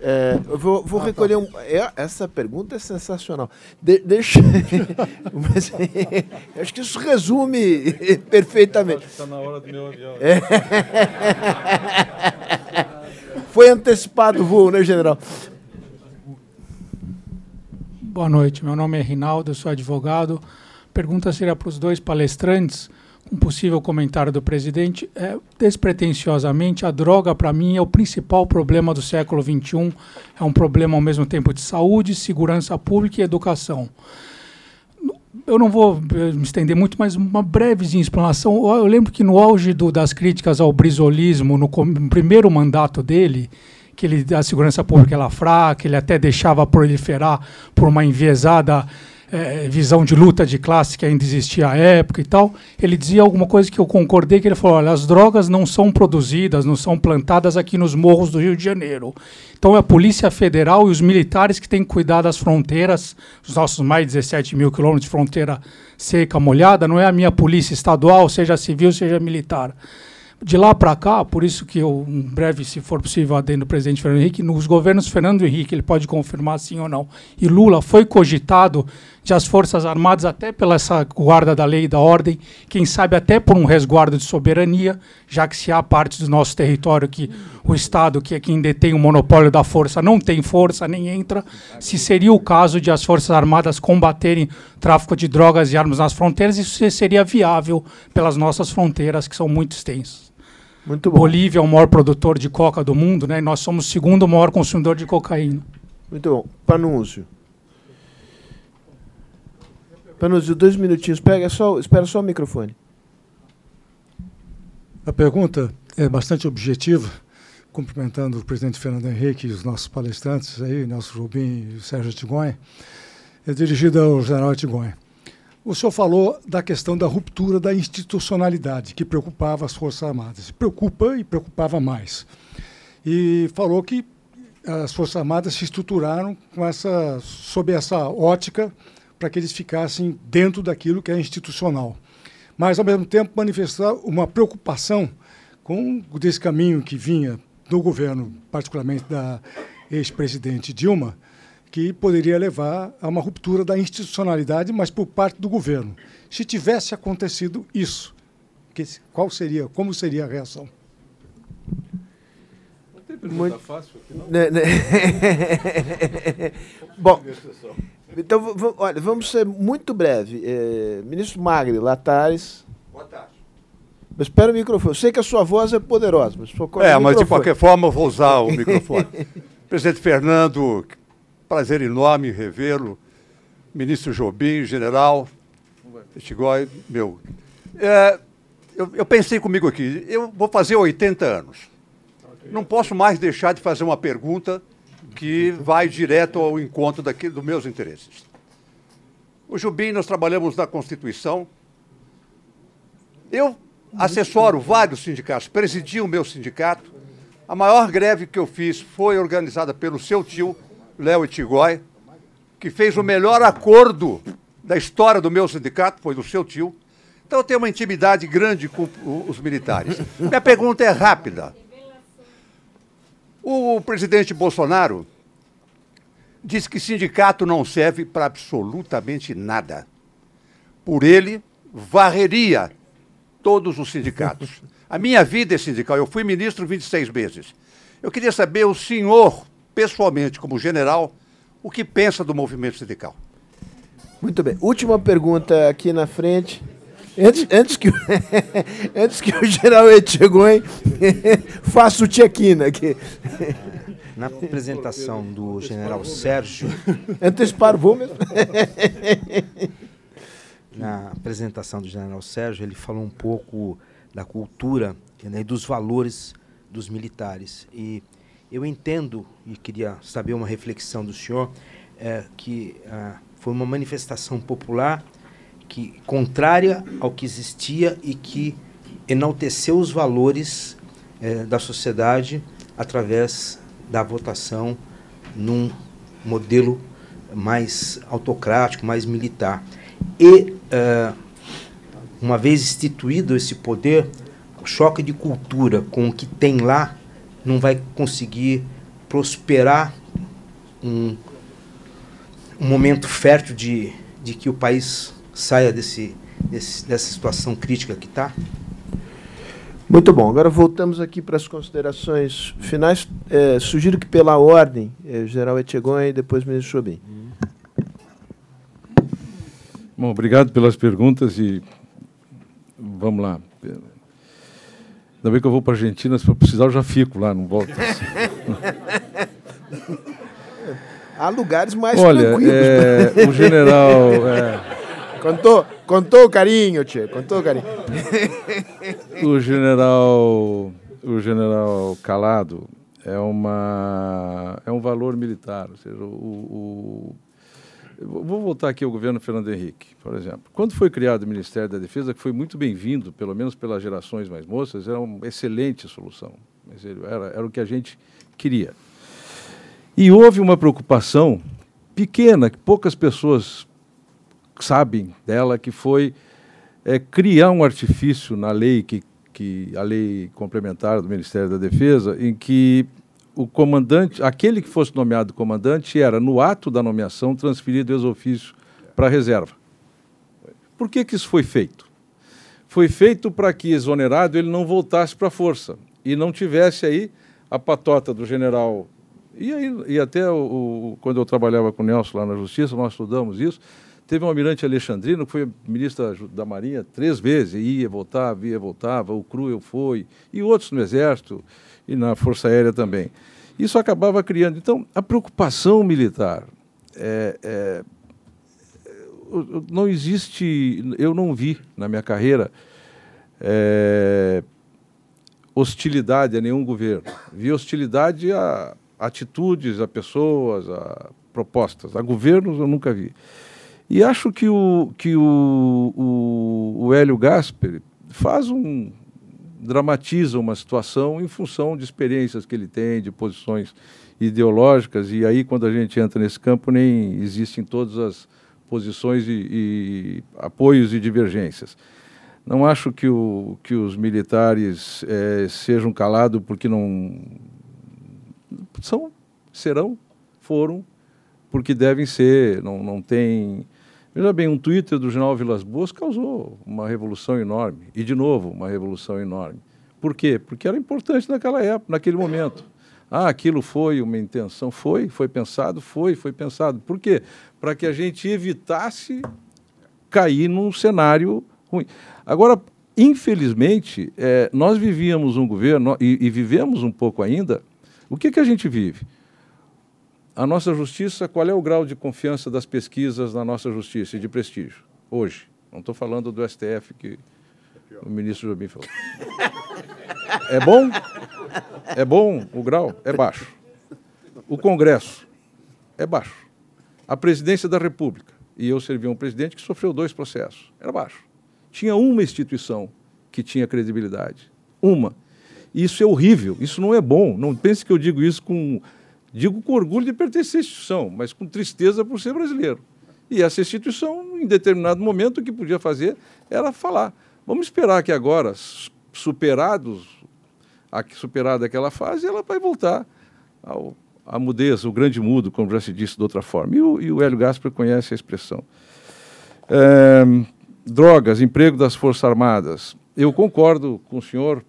É, eu vou, vou ah, tá. recolher tá. um. É, essa pergunta é sensacional. De, deixa. Mas, acho que isso resume perfeitamente. Está na hora do meu avião. É. Foi antecipado o voo, né, general? Boa noite. Meu nome é Rinaldo, sou advogado. Pergunta seria para os dois palestrantes um possível comentário do presidente é despretensiosamente a droga para mim é o principal problema do século XXI é um problema ao mesmo tempo de saúde segurança pública e educação eu não vou eh, me estender muito mas uma brevezinha explanação eu lembro que no auge do, das críticas ao brisolismo no, no primeiro mandato dele que ele a segurança pública era fraca ele até deixava proliferar por uma enviesada é, visão de luta de classe que ainda existia à época e tal, ele dizia alguma coisa que eu concordei, que ele falou, olha, as drogas não são produzidas, não são plantadas aqui nos morros do Rio de Janeiro. Então é a Polícia Federal e os militares que têm que cuidar das fronteiras, os nossos mais de 17 mil quilômetros de fronteira seca, molhada, não é a minha polícia estadual, seja civil, seja militar de lá para cá, por isso que eu, em breve, se for possível, adendo do presidente Fernando Henrique, nos governos Fernando Henrique, ele pode confirmar sim ou não, e Lula foi cogitado de as Forças Armadas, até pela essa guarda da lei e da ordem, quem sabe até por um resguardo de soberania, já que se há parte do nosso território que o Estado, que é quem detém o monopólio da força, não tem força, nem entra, se seria o caso de as Forças Armadas combaterem tráfico de drogas e armas nas fronteiras, isso seria viável pelas nossas fronteiras, que são muito extensas. Muito bom. Bolívia é o maior produtor de coca do mundo, né? E nós somos o segundo maior consumidor de cocaína. Muito bom. Panúncio. Panúncio, dois minutinhos. Pega só, espera só o microfone. A pergunta é bastante objetiva, cumprimentando o presidente Fernando Henrique e os nossos palestrantes aí, Nelson Rubim e Sérgio Tigonha. É dirigida ao general Tigonha. O senhor falou da questão da ruptura da institucionalidade, que preocupava as Forças Armadas. Preocupa e preocupava mais. E falou que as Forças Armadas se estruturaram com essa, sob essa ótica para que eles ficassem dentro daquilo que é institucional. Mas, ao mesmo tempo, manifestar uma preocupação com desse caminho que vinha do governo, particularmente da ex-presidente Dilma, que poderia levar a uma ruptura da institucionalidade, mas por parte do governo. Se tivesse acontecido isso, que, qual seria, como seria a reação? Não tem pergunta Muito... fácil aqui, não? Né, né? Bom, então, olha, vamos ser muito breve. É, ministro Magri, Latares. Boa tarde. Mas espera o microfone. Eu sei que a sua voz é poderosa, mas É, mas de qualquer forma eu vou usar o microfone. Presidente Fernando, prazer enorme revê-lo. ministro Jobim, general, Estigói, meu. É, eu, eu, pensei comigo aqui, eu vou fazer 80 anos. Não posso mais deixar de fazer uma pergunta que vai direto ao encontro daqui, dos meus interesses. O Jubim, nós trabalhamos na Constituição. Eu assessoro vários sindicatos, presidi o meu sindicato. A maior greve que eu fiz foi organizada pelo seu tio, Léo Itigói, que fez o melhor acordo da história do meu sindicato, foi do seu tio. Então eu tenho uma intimidade grande com os militares. Minha pergunta é rápida. O presidente Bolsonaro disse que sindicato não serve para absolutamente nada. Por ele, varreria todos os sindicatos. A minha vida é sindical. Eu fui ministro 26 meses. Eu queria saber, o senhor, pessoalmente, como general, o que pensa do movimento sindical? Muito bem. Última pergunta aqui na frente. Antes, antes, que, antes que o general Etchegoin faça o check-in aqui. Na apresentação do general Sérgio. Antecipar, vou mesmo. Na apresentação do general Sérgio, ele falou um pouco da cultura né, e dos valores dos militares. E eu entendo, e queria saber uma reflexão do senhor, é, que ah, foi uma manifestação popular que contrária ao que existia e que enalteceu os valores é, da sociedade através da votação num modelo mais autocrático, mais militar. E, uh, uma vez instituído esse poder, o choque de cultura com o que tem lá não vai conseguir prosperar um, um momento fértil de, de que o país saia desse, desse, dessa situação crítica que está? Muito bom. Agora voltamos aqui para as considerações finais. É, sugiro que pela ordem, é, General Etchegon e depois Ministro Chobin. Bom, obrigado pelas perguntas e vamos lá. Ainda bem que eu vou para a Argentina, se for precisar eu já fico lá, não volto. Há lugares mais Olha, tranquilos. É, o general... É, Contou, contou o carinho, tia, contou o carinho. o general, o general Calado é uma é um valor militar, ou seja, o, o vou voltar aqui ao governo Fernando Henrique, por exemplo. Quando foi criado o Ministério da Defesa, que foi muito bem-vindo, pelo menos pelas gerações mais moças, era uma excelente solução. Era, era o que a gente queria. E houve uma preocupação pequena, que poucas pessoas sabem dela, que foi é, criar um artifício na lei, que, que a lei complementar do Ministério da Defesa, em que o comandante, aquele que fosse nomeado comandante, era, no ato da nomeação, transferido ex-ofício para a reserva. Por que, que isso foi feito? Foi feito para que, exonerado, ele não voltasse para a força e não tivesse aí a patota do general. E, aí, e até o, o, quando eu trabalhava com o Nelson lá na Justiça, nós estudamos isso, Teve um almirante Alexandrino, que foi ministro da Marinha três vezes, ia, voltava, ia, voltava, o Cruel foi, e outros no Exército e na Força Aérea também. Isso acabava criando. Então, a preocupação militar é, é, não existe, eu não vi na minha carreira é, hostilidade a nenhum governo. Vi hostilidade a atitudes, a pessoas, a propostas. A governos eu nunca vi. E acho que o, que o, o, o Hélio Gasper faz um. Dramatiza uma situação em função de experiências que ele tem, de posições ideológicas, e aí, quando a gente entra nesse campo, nem existem todas as posições e, e apoios e divergências. Não acho que, o, que os militares é, sejam calados porque não. São, serão, foram, porque devem ser, não, não tem Veja bem, um Twitter do General Vilas Boas causou uma revolução enorme. E, de novo, uma revolução enorme. Por quê? Porque era importante naquela época, naquele momento. Ah, aquilo foi uma intenção. Foi, foi pensado, foi, foi pensado. Por quê? Para que a gente evitasse cair num cenário ruim. Agora, infelizmente, é, nós vivíamos um governo, e, e, vivemos um pouco ainda, o que, que a gente vive? A nossa justiça, qual é o grau de confiança das pesquisas na nossa justiça e de prestígio, hoje? Não estou falando do STF, que o ministro Jobim falou. É bom? É bom o grau? É baixo. O Congresso? É baixo. A presidência da República, e eu servi um presidente que sofreu dois processos, era baixo. Tinha uma instituição que tinha credibilidade. Uma. Isso é horrível, isso não é bom. Não pense que eu digo isso com. Digo com orgulho de pertencer à instituição, mas com tristeza por ser brasileiro. E essa instituição, em determinado momento, o que podia fazer era falar. Vamos esperar que agora, superados, superada aquela fase, ela vai voltar ao, à mudez, o grande mudo, como já se disse de outra forma. E o, e o Hélio Gaspar conhece a expressão. É, drogas, emprego das Forças Armadas. Eu concordo com o senhor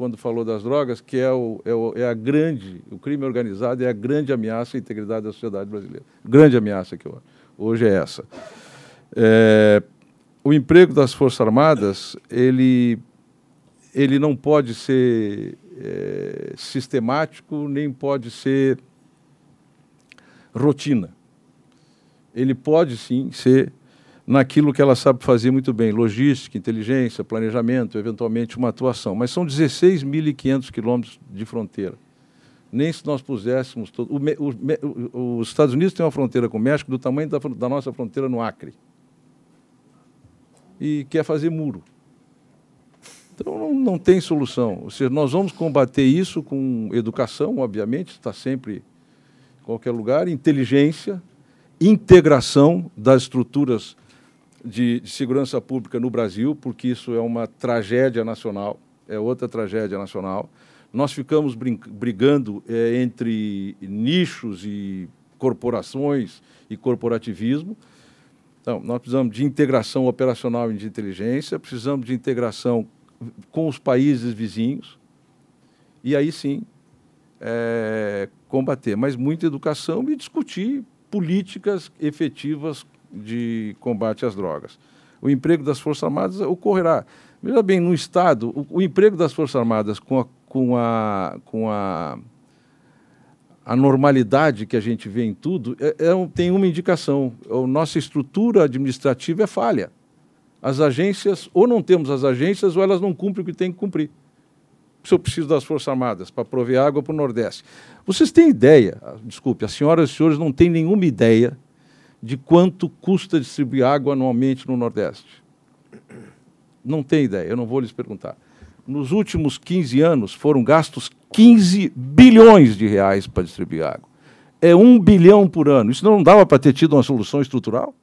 quando falou das drogas, que é, o, é, o, é, a grande, o crime organizado é a grande ameaça à integridade da sociedade brasileira. Grande ameaça que hoje é essa. É, o emprego das Forças Armadas, ele, ele não pode ser é, sistemático, nem pode ser rotina. Ele pode sim ser naquilo que ela sabe fazer muito bem, logística, inteligência, planejamento, eventualmente uma atuação. Mas são 16.500 quilômetros de fronteira. Nem se nós puséssemos... Todo... O, o, os Estados Unidos têm uma fronteira com o México do tamanho da, da nossa fronteira no Acre. E quer fazer muro. Então não, não tem solução. Ou seja, nós vamos combater isso com educação, obviamente, está sempre em qualquer lugar, inteligência, integração das estruturas de, de, segurança pública no Brasil, porque isso é uma tragédia nacional, é outra tragédia nacional. Nós ficamos brigando é, entre nichos e corporações e corporativismo. Então, nós precisamos de integração operacional e de inteligência, precisamos de integração com os países vizinhos, e aí sim é, combater. Mas muita educação e discutir políticas efetivas de combate às drogas. O emprego das Forças Armadas ocorrerá. Veja bem, no Estado, o, o emprego das Forças Armadas com a, com a, com a, a normalidade que a gente vê em tudo é, é, tem uma indicação. A nossa estrutura administrativa é falha. As agências, ou não temos as agências, ou elas não cumprem o que têm que cumprir. Se eu preciso das Forças Armadas para prover água para o Nordeste. Vocês têm ideia, desculpe, as senhoras e senhores não têm nenhuma ideia de quanto custa distribuir água anualmente no Nordeste? Não tem ideia, eu não vou lhes perguntar. Nos últimos 15 anos foram gastos 15 bilhões de reais para distribuir água. É um bilhão por ano. Isso não dava para ter tido uma solução estrutural?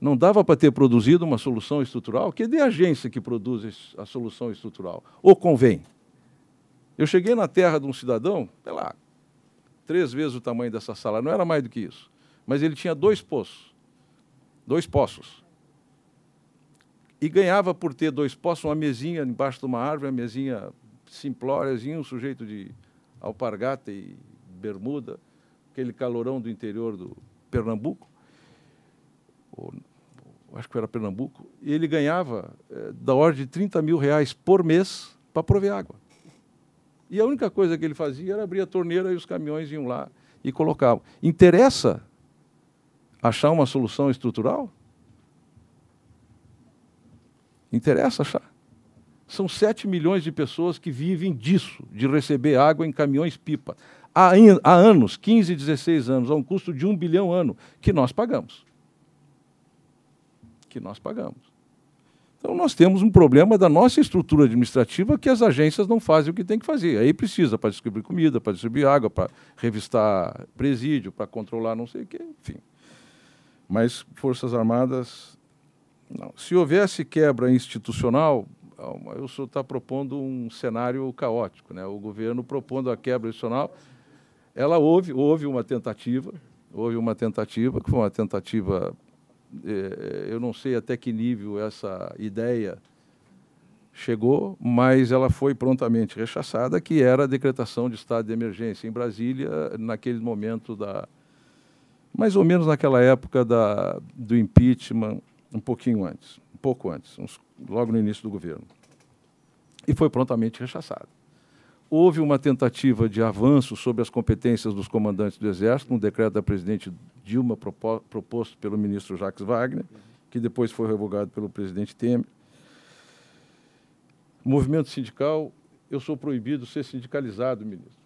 Não dava para ter produzido uma solução estrutural? Que de agência que produz a solução estrutural? Ou convém? Eu cheguei na terra de um cidadão, sei lá, três vezes o tamanho dessa sala, não era mais do que isso. Mas ele tinha dois poços. Dois poços. E ganhava por ter dois poços, uma mesinha embaixo de uma árvore, uma mesinha simplóriazinha, um sujeito de alpargata e bermuda, aquele calorão do interior do Pernambuco, ou, acho que era Pernambuco, e ele ganhava é, da ordem de 30 mil reais por mês para prover água. E a única coisa que ele fazia era abrir a torneira e os caminhões iam lá e colocavam. Interessa achar uma solução estrutural? Interessa achar. São 7 milhões de pessoas que vivem disso, de receber água em caminhões-pipa. Há, há, anos, 15, 16 anos, a um custo de um bilhão ano, que nós pagamos. Que nós pagamos. Então, nós temos um problema da nossa estrutura administrativa que as agências não fazem o que tem que fazer. Aí precisa para distribuir comida, para distribuir água, para revistar presídio, para controlar não sei o quê, enfim. Mas Forças Armadas, não. Se houvesse quebra institucional, o senhor está propondo um cenário caótico. Né? O governo propondo a quebra institucional, ela houve, houve uma tentativa, houve uma tentativa, que foi uma tentativa eu não sei até que nível essa ideia chegou, mas ela foi prontamente rechaçada, que era a decretação de estado de emergência em Brasília, naquele momento da mais ou menos naquela época da, do impeachment, um pouquinho antes, um pouco antes, uns, logo no início do governo. E foi prontamente rechaçada. Houve uma tentativa de avanço sobre as competências dos comandantes do Exército, um decreto da presidente Dilma proposto pelo ministro Jacques Wagner, que depois foi revogado pelo presidente Temer. Movimento sindical, eu sou proibido de ser sindicalizado, ministro.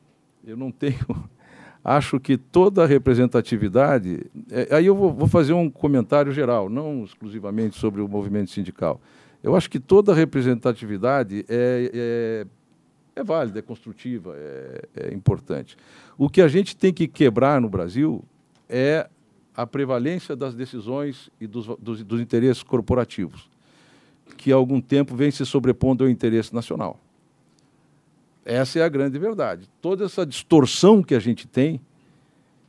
Eu não tenho. Acho que toda a representatividade. É, aí eu vou, fazer um comentário geral, não exclusivamente sobre o movimento sindical. Eu acho que toda representatividade é, é é válida, é construtiva, é, é importante. O que a gente tem que quebrar no Brasil é a prevalência das decisões e dos, dos, dos interesses corporativos, que há algum tempo vem se sobrepondo ao interesse nacional. Essa é a grande verdade. Toda essa distorção que a gente tem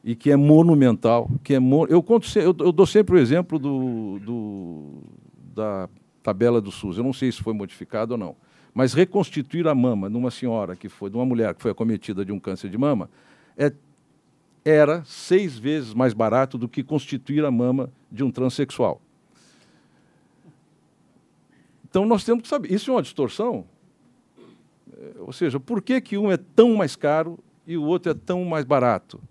e que é monumental, que é eu conto eu, eu dou sempre o exemplo do, do, da tabela do SUS. Eu não sei se foi modificado ou não. Mas reconstituir a mama numa senhora que foi, de uma mulher que foi acometida de um câncer de mama, é, era seis vezes mais barato do que constituir a mama de um transexual. Então nós temos que saber, isso é uma distorção. É, ou seja, por que, que um é tão mais caro e o outro é tão mais barato?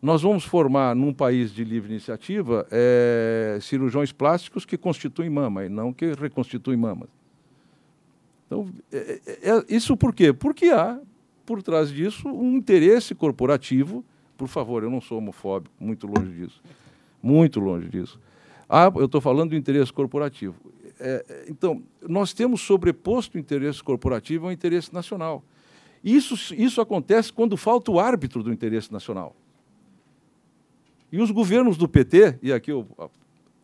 Nós vamos formar, num país de livre iniciativa, é, cirurgiões plásticos que constituem mama e não que reconstituem mamas. Então, é, é, é, isso por quê? Porque há, por trás disso, um interesse corporativo. Por favor, eu não sou homofóbico, muito longe disso. Muito longe disso. Ah, eu estou falando do interesse corporativo. É, é, então, nós temos sobreposto o interesse corporativo ao interesse nacional. Isso, isso acontece quando falta o árbitro do interesse nacional. E os governos do PT, e aqui eu,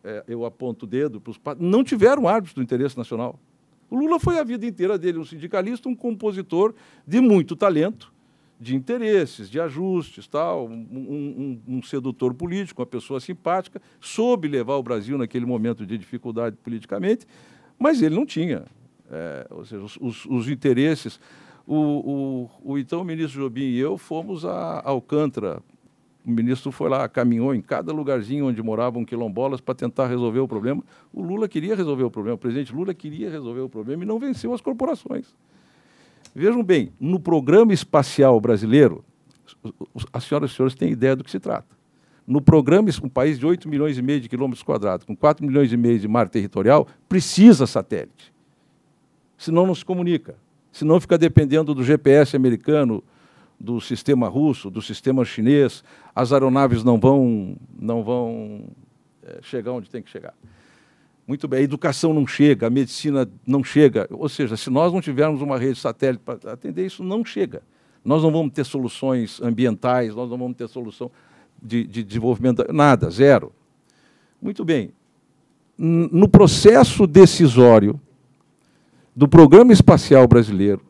é, eu aponto o dedo para os não tiveram árbitro do interesse nacional. O Lula foi a vida inteira dele um sindicalista, um compositor de muito talento, de interesses, de ajustes, tal, um, um, um, sedutor político, uma pessoa simpática, soube levar o Brasil naquele momento de dificuldade politicamente, mas ele não tinha. É, ou seja, os, os, os interesses. O, o, o, então ministro Jobim e eu fomos a Alcântara o ministro foi lá, caminhou em cada lugarzinho onde moravam quilombolas para tentar resolver o problema. O Lula queria resolver o problema, o presidente Lula queria resolver o problema e não venceu as corporações. Vejam bem, no programa espacial brasileiro, as senhoras e senhores têm ideia do que se trata. No programa, um país de 8 milhões e meio de quilômetros quadrados, com 4 milhões e meio de mar territorial, precisa satélite. Senão não se comunica. Senão fica dependendo do GPS americano, do sistema russo, do sistema chinês, as aeronaves não vão, não vão é, chegar onde tem que chegar. Muito bem, a educação não chega, a medicina não chega. Ou seja, se nós não tivermos uma rede satélite para atender isso, não chega. Nós não vamos ter soluções ambientais, nós não vamos ter solução de, de desenvolvimento, nada, zero. Muito bem. No processo decisório do Programa Espacial Brasileiro,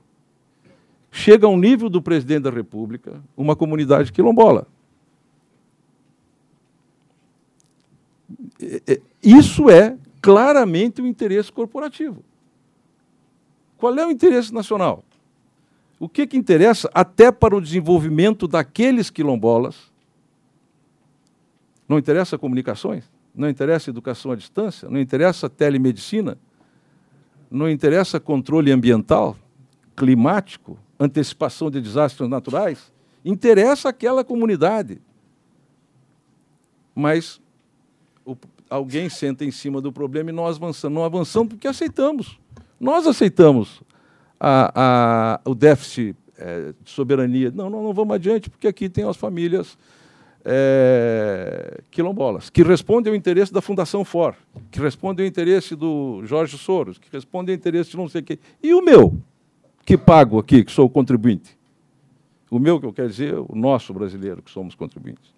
chega ao nível do presidente da República uma comunidade quilombola. Isso é claramente o interesse corporativo. Qual é o interesse nacional? O que, que interessa até para o desenvolvimento daqueles quilombolas? Não interessa comunicações? Não interessa educação à distância? Não interessa telemedicina? Não interessa controle ambiental, climático? Antecipação de desastres naturais, interessa aquela comunidade. Mas o, alguém senta em cima do problema e nós avançamos. Não avançamos porque aceitamos. Nós aceitamos a, a, o déficit é, de soberania. Não, não, não vamos adiante, porque aqui tem as famílias é, quilombolas, que respondem ao interesse da Fundação FOR, que respondem ao interesse do Jorge Soros, que respondem ao interesse de não sei quem. E o meu? Que pago aqui, que sou contribuinte. O meu, que eu quero dizer, o nosso brasileiro, que somos contribuintes.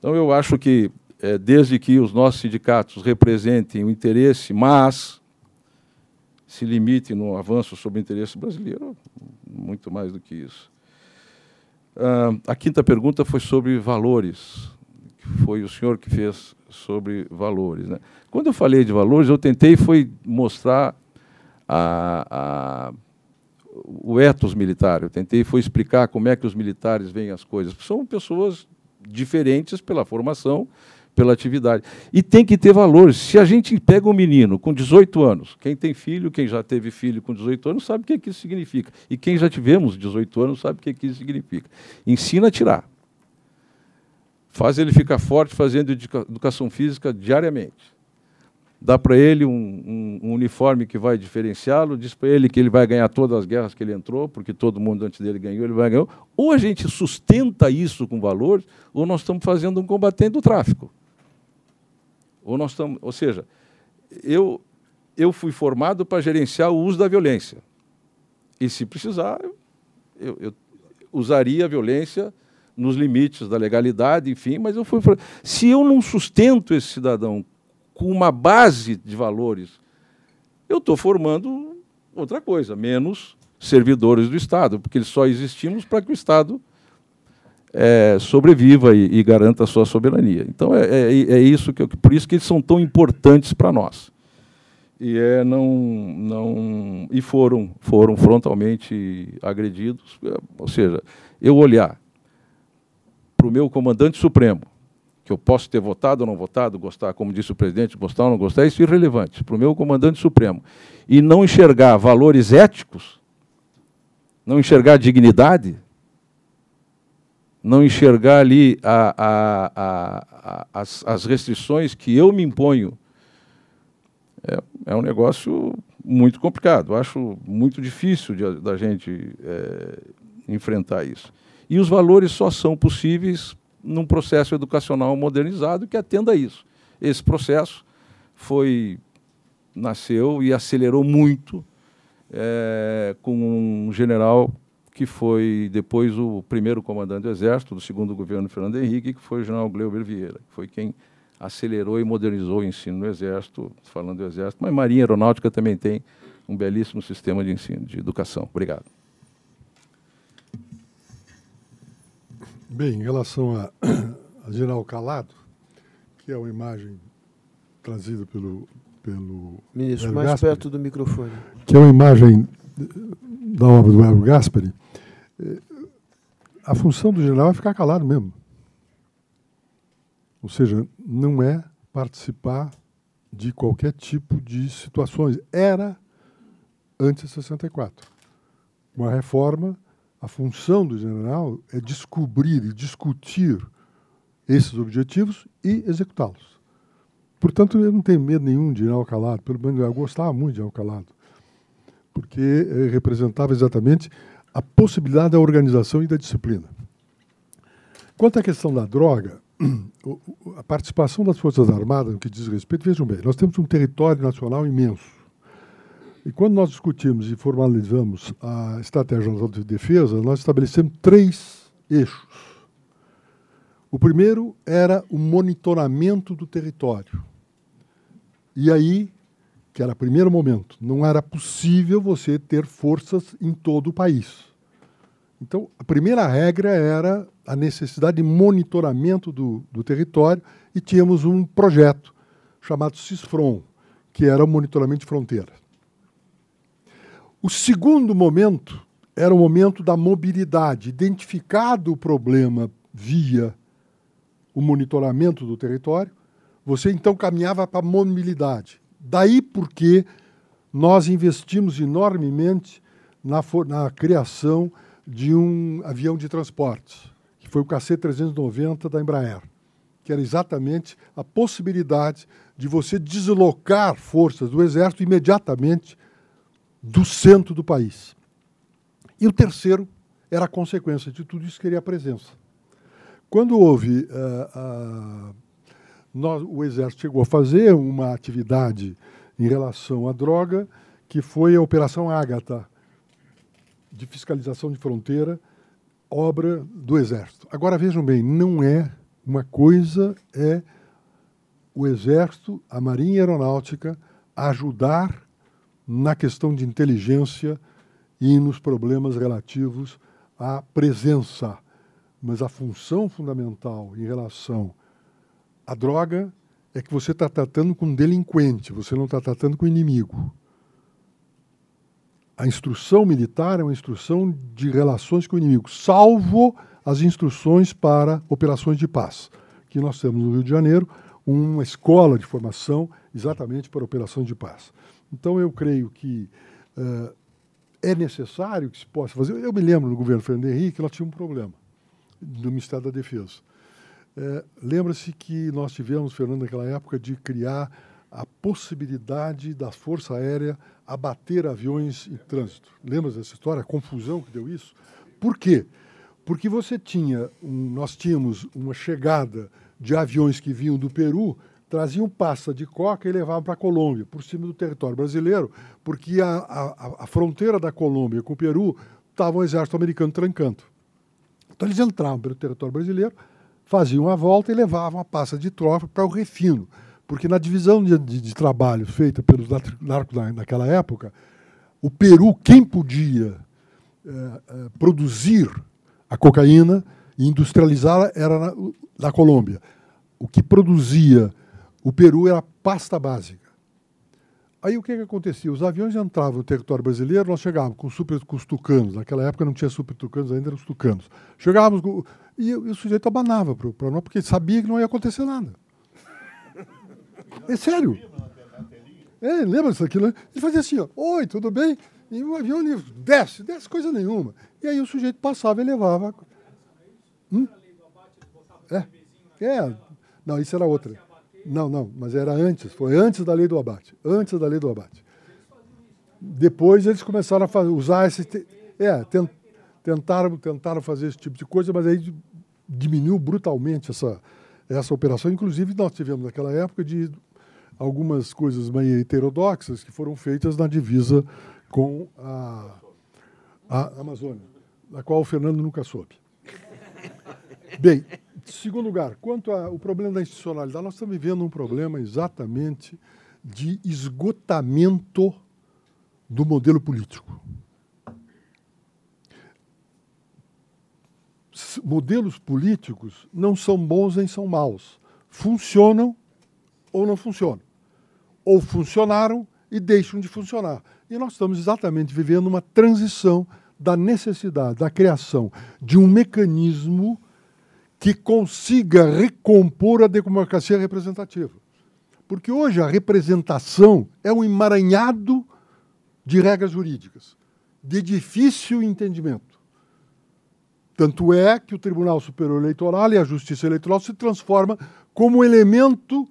Então, eu acho que, é, desde que os nossos sindicatos representem o interesse, mas se limitem no avanço sobre o interesse brasileiro, muito mais do que isso. Uh, a quinta pergunta foi sobre valores. Foi o senhor que fez sobre valores. Né? Quando eu falei de valores, eu tentei foi mostrar a, a o ethos militar. Eu tentei foi explicar como é que os militares veem as coisas. São pessoas diferentes pela formação, pela atividade. E tem que ter valores. Se a gente pega um menino com 18 anos, quem tem filho, quem já teve filho com 18 anos, sabe o que, que isso significa. E quem já tivemos 18 anos sabe o que, que isso significa. Ensina a tirar. Faz ele ficar forte fazendo educação física diariamente dá para ele um, um, um, uniforme que vai diferenciá-lo, diz para ele que ele vai ganhar todas as guerras que ele entrou, porque todo mundo antes dele ganhou, ele vai ganhar. Ou a gente sustenta isso com valores, ou nós estamos fazendo um combatente do tráfico. Ou nós estamos, ou seja, eu eu fui formado para gerenciar o uso da violência. E se precisar, eu, eu usaria a violência nos limites da legalidade, enfim, mas eu fui se eu não sustento esse cidadão com uma base de valores, eu estou formando outra coisa, menos servidores do Estado, porque só existimos para que o Estado é, sobreviva e, e, garanta a sua soberania. Então é, é, é isso que eu, por isso que eles são tão importantes para nós. E é não não e foram foram frontalmente agredidos, ou seja, eu olhar para o meu comandante supremo que eu posso ter votado ou não votado, gostar, como disse o presidente, gostar ou não gostar, isso é irrelevante para o meu comandante supremo. E não enxergar valores éticos, não enxergar dignidade, não enxergar ali a, a, a, as, as, restrições que eu me imponho, é, é, um negócio muito complicado. Acho muito difícil de, da gente é, enfrentar isso. E os valores só são possíveis num processo educacional modernizado que atenda a isso. Esse processo foi nasceu e acelerou muito é, com um general que foi depois o primeiro comandante do Exército do segundo governo Fernando Henrique, que foi o general Gleuber Vieira, que foi quem acelerou e modernizou o ensino no Exército, falando do Exército, mas Marinha Aeronáutica também tem um belíssimo sistema de ensino, de educação. Obrigado. Bem, em relação a, a General Calado, que é uma imagem trazida pelo. pelo Ministro, mais Gasperi, perto do microfone. Que é uma imagem da obra do Hélio Gasperi. Eh, a função do general é ficar calado mesmo. Ou seja, não é participar de qualquer tipo de situações. Era antes de 64. Uma reforma a função do general é descobrir e discutir esses objetivos e executá-los. Portanto, eu não tenho medo nenhum de ir ao calado, pelo menos eu gostava muito de ir ao calado, porque eh, representava exatamente a possibilidade da organização e da disciplina. Quanto à questão da droga, a participação das Forças Armadas no que diz respeito, vejam bem, nós temos um território nacional imenso. E quando nós discutimos e formalizamos a Estratégia Nacional de Defesa, nós estabelecemos três eixos. O primeiro era o monitoramento do território. E aí, que era o primeiro momento, não era possível você ter forças em todo o país. Então, a primeira regra era a necessidade de monitoramento do, do território e tínhamos um projeto chamado CISFRON, que era o monitoramento de fronteiras. O segundo momento era o momento da mobilidade. Identificado o problema via o monitoramento do território, você então caminhava para a mobilidade. Daí porque nós investimos enormemente na, na criação de um avião de transportes, que foi o KC-390 da Embraer, que era exatamente a possibilidade de você deslocar forças do Exército imediatamente do centro do país. E o terceiro era a consequência de tudo isso, queria a presença. Quando houve. Uh, uh, nós, o Exército chegou a fazer uma atividade em relação à droga, que foi a Operação Ágata, de fiscalização de fronteira, obra do Exército. Agora vejam bem, não é uma coisa, é o Exército, a Marinha Aeronáutica ajudar na questão de inteligência e nos problemas relativos à presença. Mas a função fundamental em relação à droga é que você está tratando com um delinquente, você não está tratando com inimigo. A instrução militar é uma instrução de relações com o inimigo, salvo as instruções para operações de paz, que nós temos no Rio de Janeiro, uma escola de formação exatamente para operações de paz. Então, eu creio que uh, é necessário que se possa fazer. Eu me lembro no governo Fernando Henrique, nós tínhamos um problema no Ministério da Defesa. É, Lembra-se que nós tivemos, Fernando, naquela época, de criar a possibilidade da Força Aérea abater aviões em trânsito. Lembra dessa história? A confusão que deu isso? Por quê? Porque você tinha, um, nós tínhamos uma chegada de aviões que vinham do Peru, traziam pasta de coca e levavam para a Colômbia, por cima do território brasileiro, porque a, a, a fronteira da Colômbia com o Peru estava o exército americano trancando. Então eles entravam pelo território brasileiro, faziam a volta e levavam a pasta de tropa para o refino. Porque na divisão de, de, de trabalho feita pelos narcos naquela época, o Peru, quem podia é, é, produzir a cocaína e industrializá-la era na, na Colômbia. O que produzia o Peru era pasta básica. Aí o que, que acontecia? Os aviões entravam no território brasileiro, nós chegávamos com, super, com os tucanos. Naquela época não tinha super tucanos, ainda eram os tucanos. Chegávamos com, e, e, o sujeito abanava para nós, porque sabia que não ia acontecer nada. É sério. É, lembra disso aqui? Né? Ele fazia assim, ó, oi, tudo bem? E o avião desce, desce coisa nenhuma. E aí o sujeito passava e levava. Hum? É, é, não, isso era outra. Não, não, mas era antes, foi antes da lei do abate. Antes da lei do abate. Depois eles começaram a fazer, usar esse. É, tentaram, tentaram fazer esse tipo de coisa, mas aí diminuiu brutalmente essa, essa operação. Inclusive, nós tivemos naquela época de algumas coisas meio heterodoxas que foram feitas na divisa com a, a Amazônia, da qual o Fernando nunca soube. Bem, segundo lugar, quanto ao problema da institucionalidade, nós estamos vivendo um problema exatamente de esgotamento do modelo político. Modelos políticos não são bons nem são maus. Funcionam ou não funcionam. Ou funcionaram e deixam de funcionar. E nós estamos exatamente vivendo uma transição da necessidade da criação de um mecanismo que consiga recompor a democracia representativa. Porque hoje a representação é um emaranhado de regras jurídicas, de difícil entendimento. Tanto é que o Tribunal Superior Eleitoral e a Justiça Eleitoral se transforma como elemento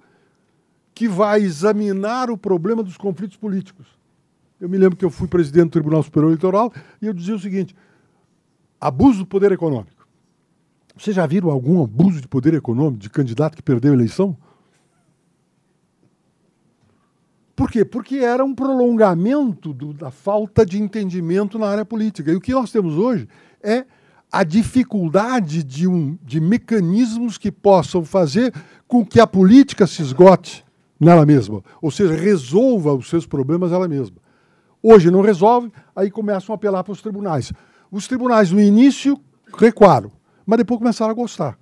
que vai examinar o problema dos conflitos políticos. Eu me lembro que eu fui presidente do Tribunal Superior Eleitoral e eu dizia o seguinte: abuso do poder econômico. Vocês já viram algum abuso de poder econômico de candidato que perdeu a eleição? Por quê? Porque era um prolongamento do, da falta de entendimento na área política. E o que nós temos hoje é a dificuldade de, um, de mecanismos que possam fazer com que a política se esgote nela mesma, ou seja, resolva os seus problemas ela mesma. Hoje não resolve, aí começam a apelar para os tribunais. Os tribunais, no início, recuaram mas depois começaram a gostar.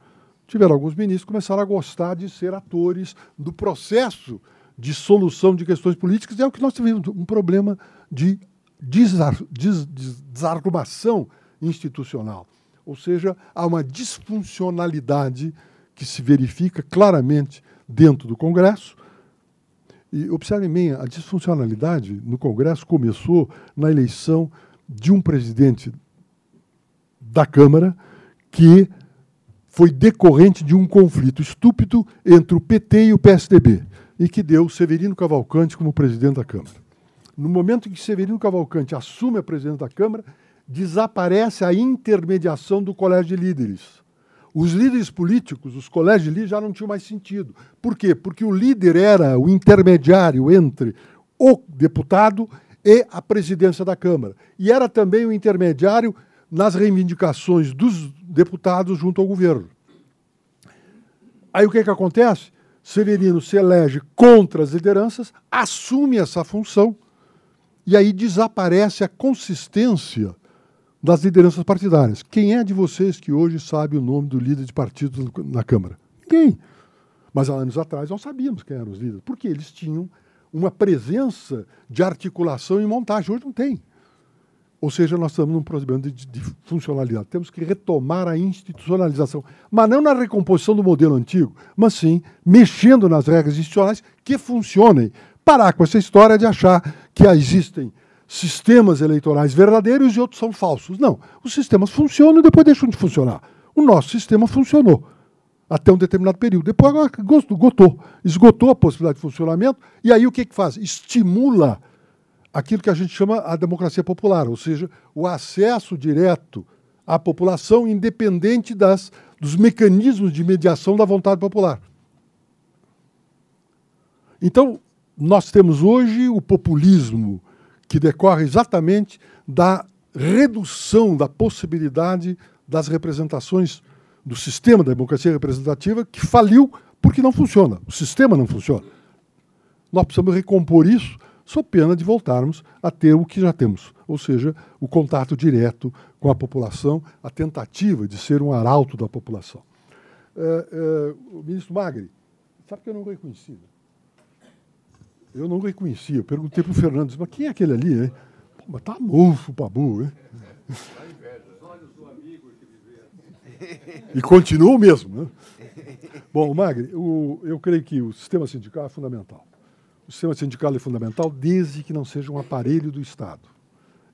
Tiveram alguns ministros que começaram a gostar de ser atores do processo de solução de questões políticas, e é o que nós tivemos, um problema de desar, des, des, desarrumação institucional. Ou seja, há uma disfuncionalidade que se verifica claramente dentro do Congresso. E observem bem, a disfuncionalidade no Congresso começou na eleição de um presidente da Câmara que foi decorrente de um conflito estúpido entre o PT e o PSDB, e que deu Severino Cavalcante como presidente da Câmara. No momento em que Severino Cavalcante assume a presidência da Câmara, desaparece a intermediação do colégio de líderes. Os líderes políticos, os colégios de líderes, já não tinham mais sentido. Por quê? Porque o líder era o intermediário entre o deputado e a presidência da Câmara. E era também o intermediário nas reivindicações dos deputados junto ao governo. Aí o que, que acontece? Severino se elege contra as lideranças, assume essa função e aí desaparece a consistência das lideranças partidárias. Quem é de vocês que hoje sabe o nome do líder de partido na Câmara? Ninguém. Mas há anos atrás nós sabíamos quem eram os líderes, porque eles tinham uma presença de articulação e montagem. Hoje não tem. Ou seja, nós estamos num problema de, de, funcionalidade. Temos que retomar a institucionalização, mas não na recomposição do modelo antigo, mas sim mexendo nas regras institucionais que funcionem. Parar com essa história de achar que existem sistemas eleitorais verdadeiros e outros são falsos. Não, os sistemas funcionam e depois deixam de funcionar. O nosso sistema funcionou até um determinado período. Depois agora esgotou, esgotou a possibilidade de funcionamento, e aí o que, que faz? Estimula aquilo que a gente chama a democracia popular, ou seja, o acesso direto à população, independente das, dos mecanismos de mediação da vontade popular. Então, nós temos hoje o populismo, que decorre exatamente da redução da possibilidade das representações do sistema da democracia representativa que faliu porque não funciona. O sistema não funciona. Nós precisamos recompor isso, sob pena de voltarmos a ter o que já temos, ou seja, o contato direto com a população, a tentativa de ser um arauto da população. É, é, o ministro Magri, sabe que eu não reconheci? Né? Eu não reconhecia. Eu perguntei para o Fernando, mas quem é aquele ali? Hein? Pô, mas tá mofo Pabu, hein? E continua o mesmo. Né? Bom, Magri, o, eu creio que o sistema sindical é fundamental. O sistema sindical é fundamental desde que não seja um aparelho do Estado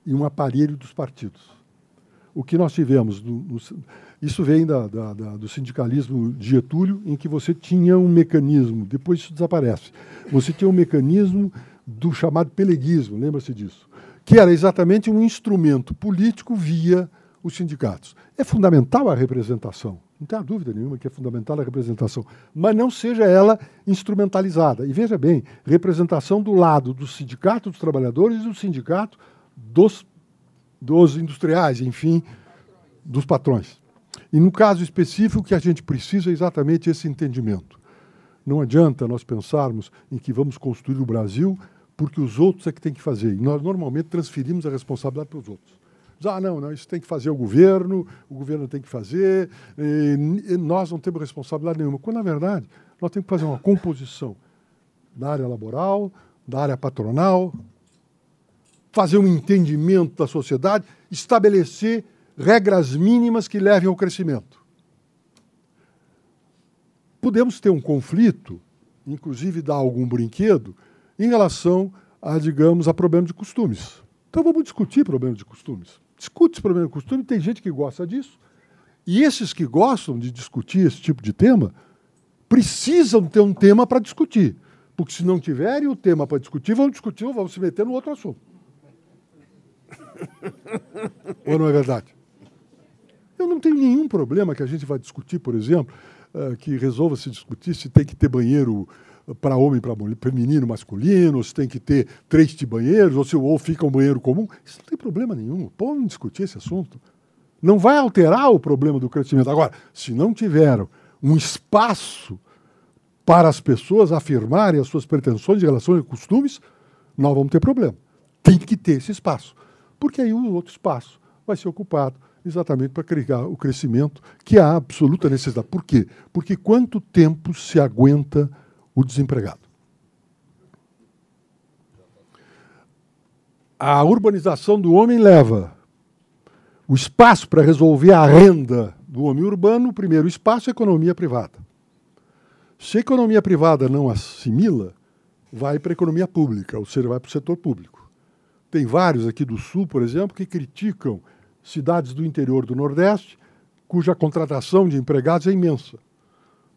e um aparelho dos partidos. O que nós tivemos, no, no, isso vem da, da, da, do sindicalismo de Getúlio, em que você tinha um mecanismo, depois isso desaparece, você tinha um mecanismo do chamado peleguismo, lembra-se disso, que era exatamente um instrumento político via os sindicatos. É fundamental a representação, não tenha dúvida nenhuma que é fundamental a representação, mas não seja ela instrumentalizada. E veja bem, representação do lado do sindicato dos trabalhadores e do sindicato dos, dos industriais, enfim, dos patrões. E no caso específico, o que a gente precisa é exatamente esse entendimento. Não adianta nós pensarmos em que vamos construir o Brasil porque os outros é que têm que fazer. E nós normalmente transferimos a responsabilidade para os outros. Ah, não, não, isso tem que fazer o governo, o governo tem que fazer, nós não temos responsabilidade nenhuma. Quando, na verdade, nós temos que fazer uma composição da área laboral, da área patronal, fazer um entendimento da sociedade, estabelecer regras mínimas que levem ao crescimento. Podemos ter um conflito, inclusive dar algum brinquedo, em relação a, digamos, a problemas de costumes. Então vamos discutir problemas de costumes discute esse problema de costume, tem gente que gosta disso. E esses que gostam de discutir esse tipo de tema precisam ter um tema para discutir. Porque se não tiverem o tema para discutir, vão discutir ou vão se meter no outro assunto. ou não é verdade? Eu não tenho nenhum problema que a gente vai discutir, por exemplo, uh, que resolva se discutir se tem que ter banheiro para homem, para menino, masculino, se tem que ter três de banheiros, ou se ou fica um banheiro comum. Isso não tem problema nenhum. Podem discutir esse assunto. Não vai alterar o problema do crescimento. Agora, se não tiver um espaço para as pessoas afirmarem as suas pretensões, relações e costumes, nós vamos ter problema. Tem que ter esse espaço. Porque aí o outro espaço vai ser ocupado exatamente para criar o crescimento que há absoluta necessidade. Por quê? Porque quanto tempo se aguenta o desempregado. A urbanização do homem leva o espaço para resolver a renda do homem urbano, o primeiro espaço a economia privada. Se a economia privada não assimila, vai para a economia pública, ou seja, vai para o setor público. Tem vários aqui do Sul, por exemplo, que criticam cidades do interior do Nordeste, cuja contratação de empregados é imensa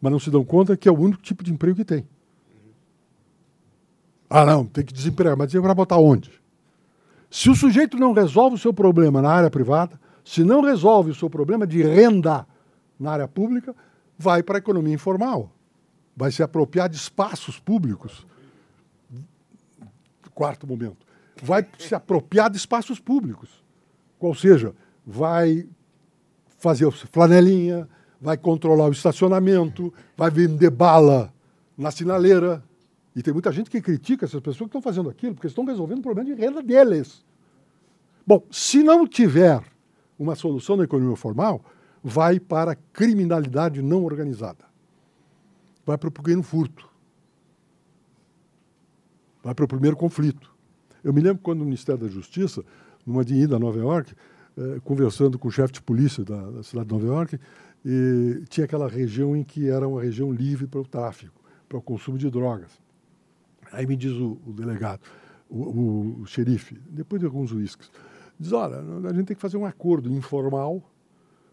mas não se dão conta que é o único tipo de emprego que tem. Ah, não, tem que desempregar, mas desempregar botar onde? Se o sujeito não resolve o seu problema na área privada, se não resolve o seu problema de renda na área pública, vai para a economia informal. Vai se apropriar de espaços públicos. Quarto momento. Vai se apropriar de espaços públicos. Ou seja, vai fazer flanelinha, vai controlar o estacionamento, vai vender bala na sinaleira. E tem muita gente que critica essas pessoas que estão fazendo aquilo, porque estão resolvendo o problema de renda deles. Bom, se não tiver uma solução na economia formal, vai para a criminalidade não organizada. Vai para o pequeno furto. Vai para o primeiro conflito. Eu me lembro quando o Ministério da Justiça numa de ida a Nova York, eh, conversando com o chefe de polícia da, da, cidade de Nova York, e tinha aquela região em que era uma região livre para o tráfico, para o consumo de drogas. Aí me diz o, o delegado, o, o, xerife, depois de alguns uísques, diz, olha, a gente tem que fazer um acordo informal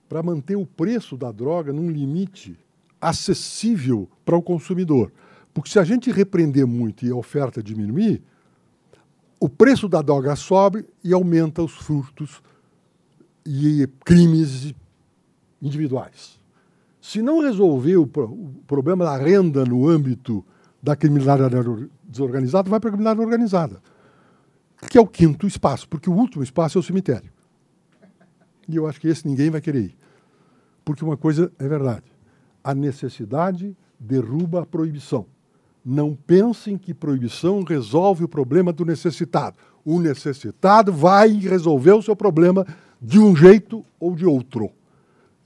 para manter o preço da droga num limite acessível para o consumidor. Porque se a gente repreender muito e a oferta diminuir, o preço da droga sobe e aumenta os furtos e crimes individuais. Se não resolver o, problema da renda no âmbito da criminalidade desorganizada, vai para a criminalidade organizada, que é o quinto espaço, porque o último espaço é o cemitério. E eu acho que esse ninguém vai querer ir. Porque uma coisa é verdade: a necessidade derruba a proibição. Não pensem que proibição resolve o problema do necessitado. O necessitado vai resolver o seu problema de um jeito ou de outro.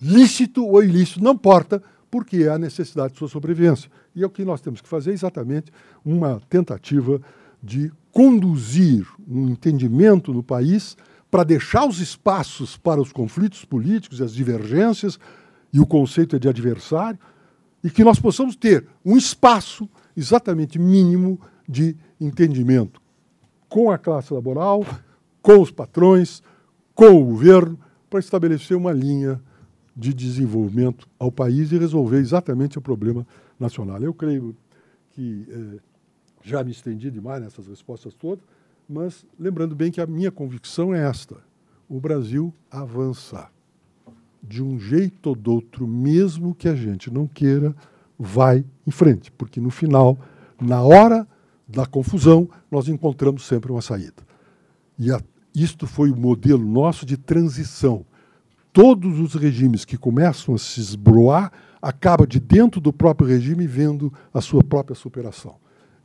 Lícito ou ilícito, não importa, porque é a necessidade de sua sobrevivência. E é o que nós temos que fazer exatamente uma tentativa de conduzir um entendimento no país para deixar os espaços para os conflitos políticos, as divergências e o conceito é de adversário, e que nós possamos ter um espaço exatamente mínimo de entendimento com a classe laboral, com os patrões, com o governo, para estabelecer uma linha de desenvolvimento ao país e resolver exatamente o problema nacional. Eu creio que eh, já me estendi demais nessas respostas todas, mas lembrando bem que a minha convicção é esta: o Brasil avança. De um jeito ou do outro, mesmo que a gente não queira, vai em frente, porque no final, na hora da confusão, nós encontramos sempre uma saída. E a, isto foi o modelo nosso de transição. Todos os regimes que começam a se esbroar acaba de dentro do próprio regime vendo a sua própria superação.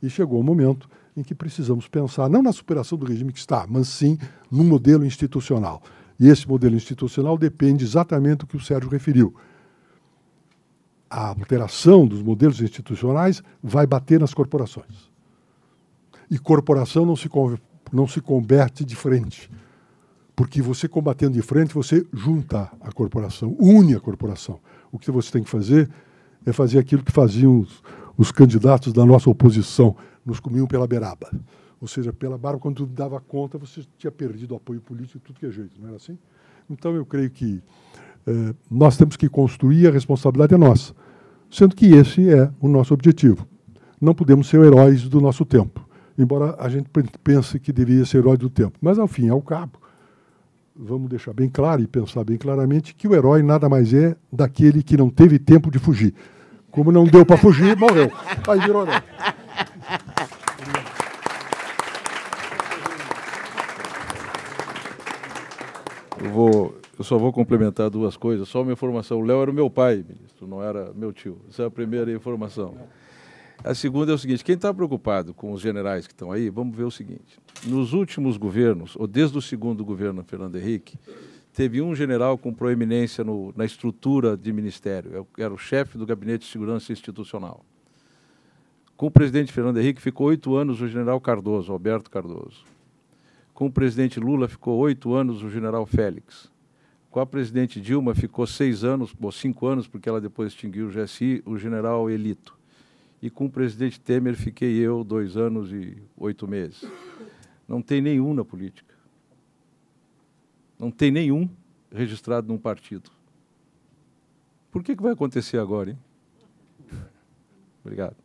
E chegou o momento em que precisamos pensar não na superação do regime que está, mas sim no modelo institucional. E esse modelo institucional depende exatamente do que o Sérgio referiu a alteração dos modelos institucionais vai bater nas corporações. E corporação não se, não se converte de frente. Porque você combatendo de frente, você junta a corporação, une a corporação. O que você tem que fazer é fazer aquilo que faziam os, os candidatos da nossa oposição, nos comiam pela beiraba. Ou seja, pela barba, quando dava conta, você tinha perdido o apoio político de tudo que é jeito, não era assim? Então, eu creio que eh, nós temos que construir, a responsabilidade é nossa, sendo que esse é o nosso objetivo. Não podemos ser heróis do nosso tempo, embora a gente pense que deveria ser herói do tempo. Mas, ao fim ao cabo, vamos deixar bem claro e pensar bem claramente que o herói nada mais é daquele que não teve tempo de fugir. Como não deu para fugir, morreu. Aí virou herói. Eu vou eu só vou complementar duas coisas. Só uma informação. O Léo era o meu pai, ministro, não era meu tio. Essa é a primeira informação. A segunda é o seguinte: quem está preocupado com os generais que estão aí, vamos ver o seguinte. Nos últimos governos, ou desde o segundo governo Fernando Henrique, teve um general com proeminência no, na estrutura de ministério. Era o chefe do Gabinete de Segurança Institucional. Com o presidente Fernando Henrique ficou oito anos o general Cardoso, Alberto Cardoso. Com o presidente Lula ficou oito anos o general Félix. Com a presidente Dilma ficou seis anos, ou cinco anos, porque ela depois extinguiu o GSI, o general Elito. E com o presidente Temer fiquei eu dois anos e oito meses. Não tem nenhum na política. Não tem nenhum registrado num partido. Por que, que vai acontecer agora, hein? Obrigado.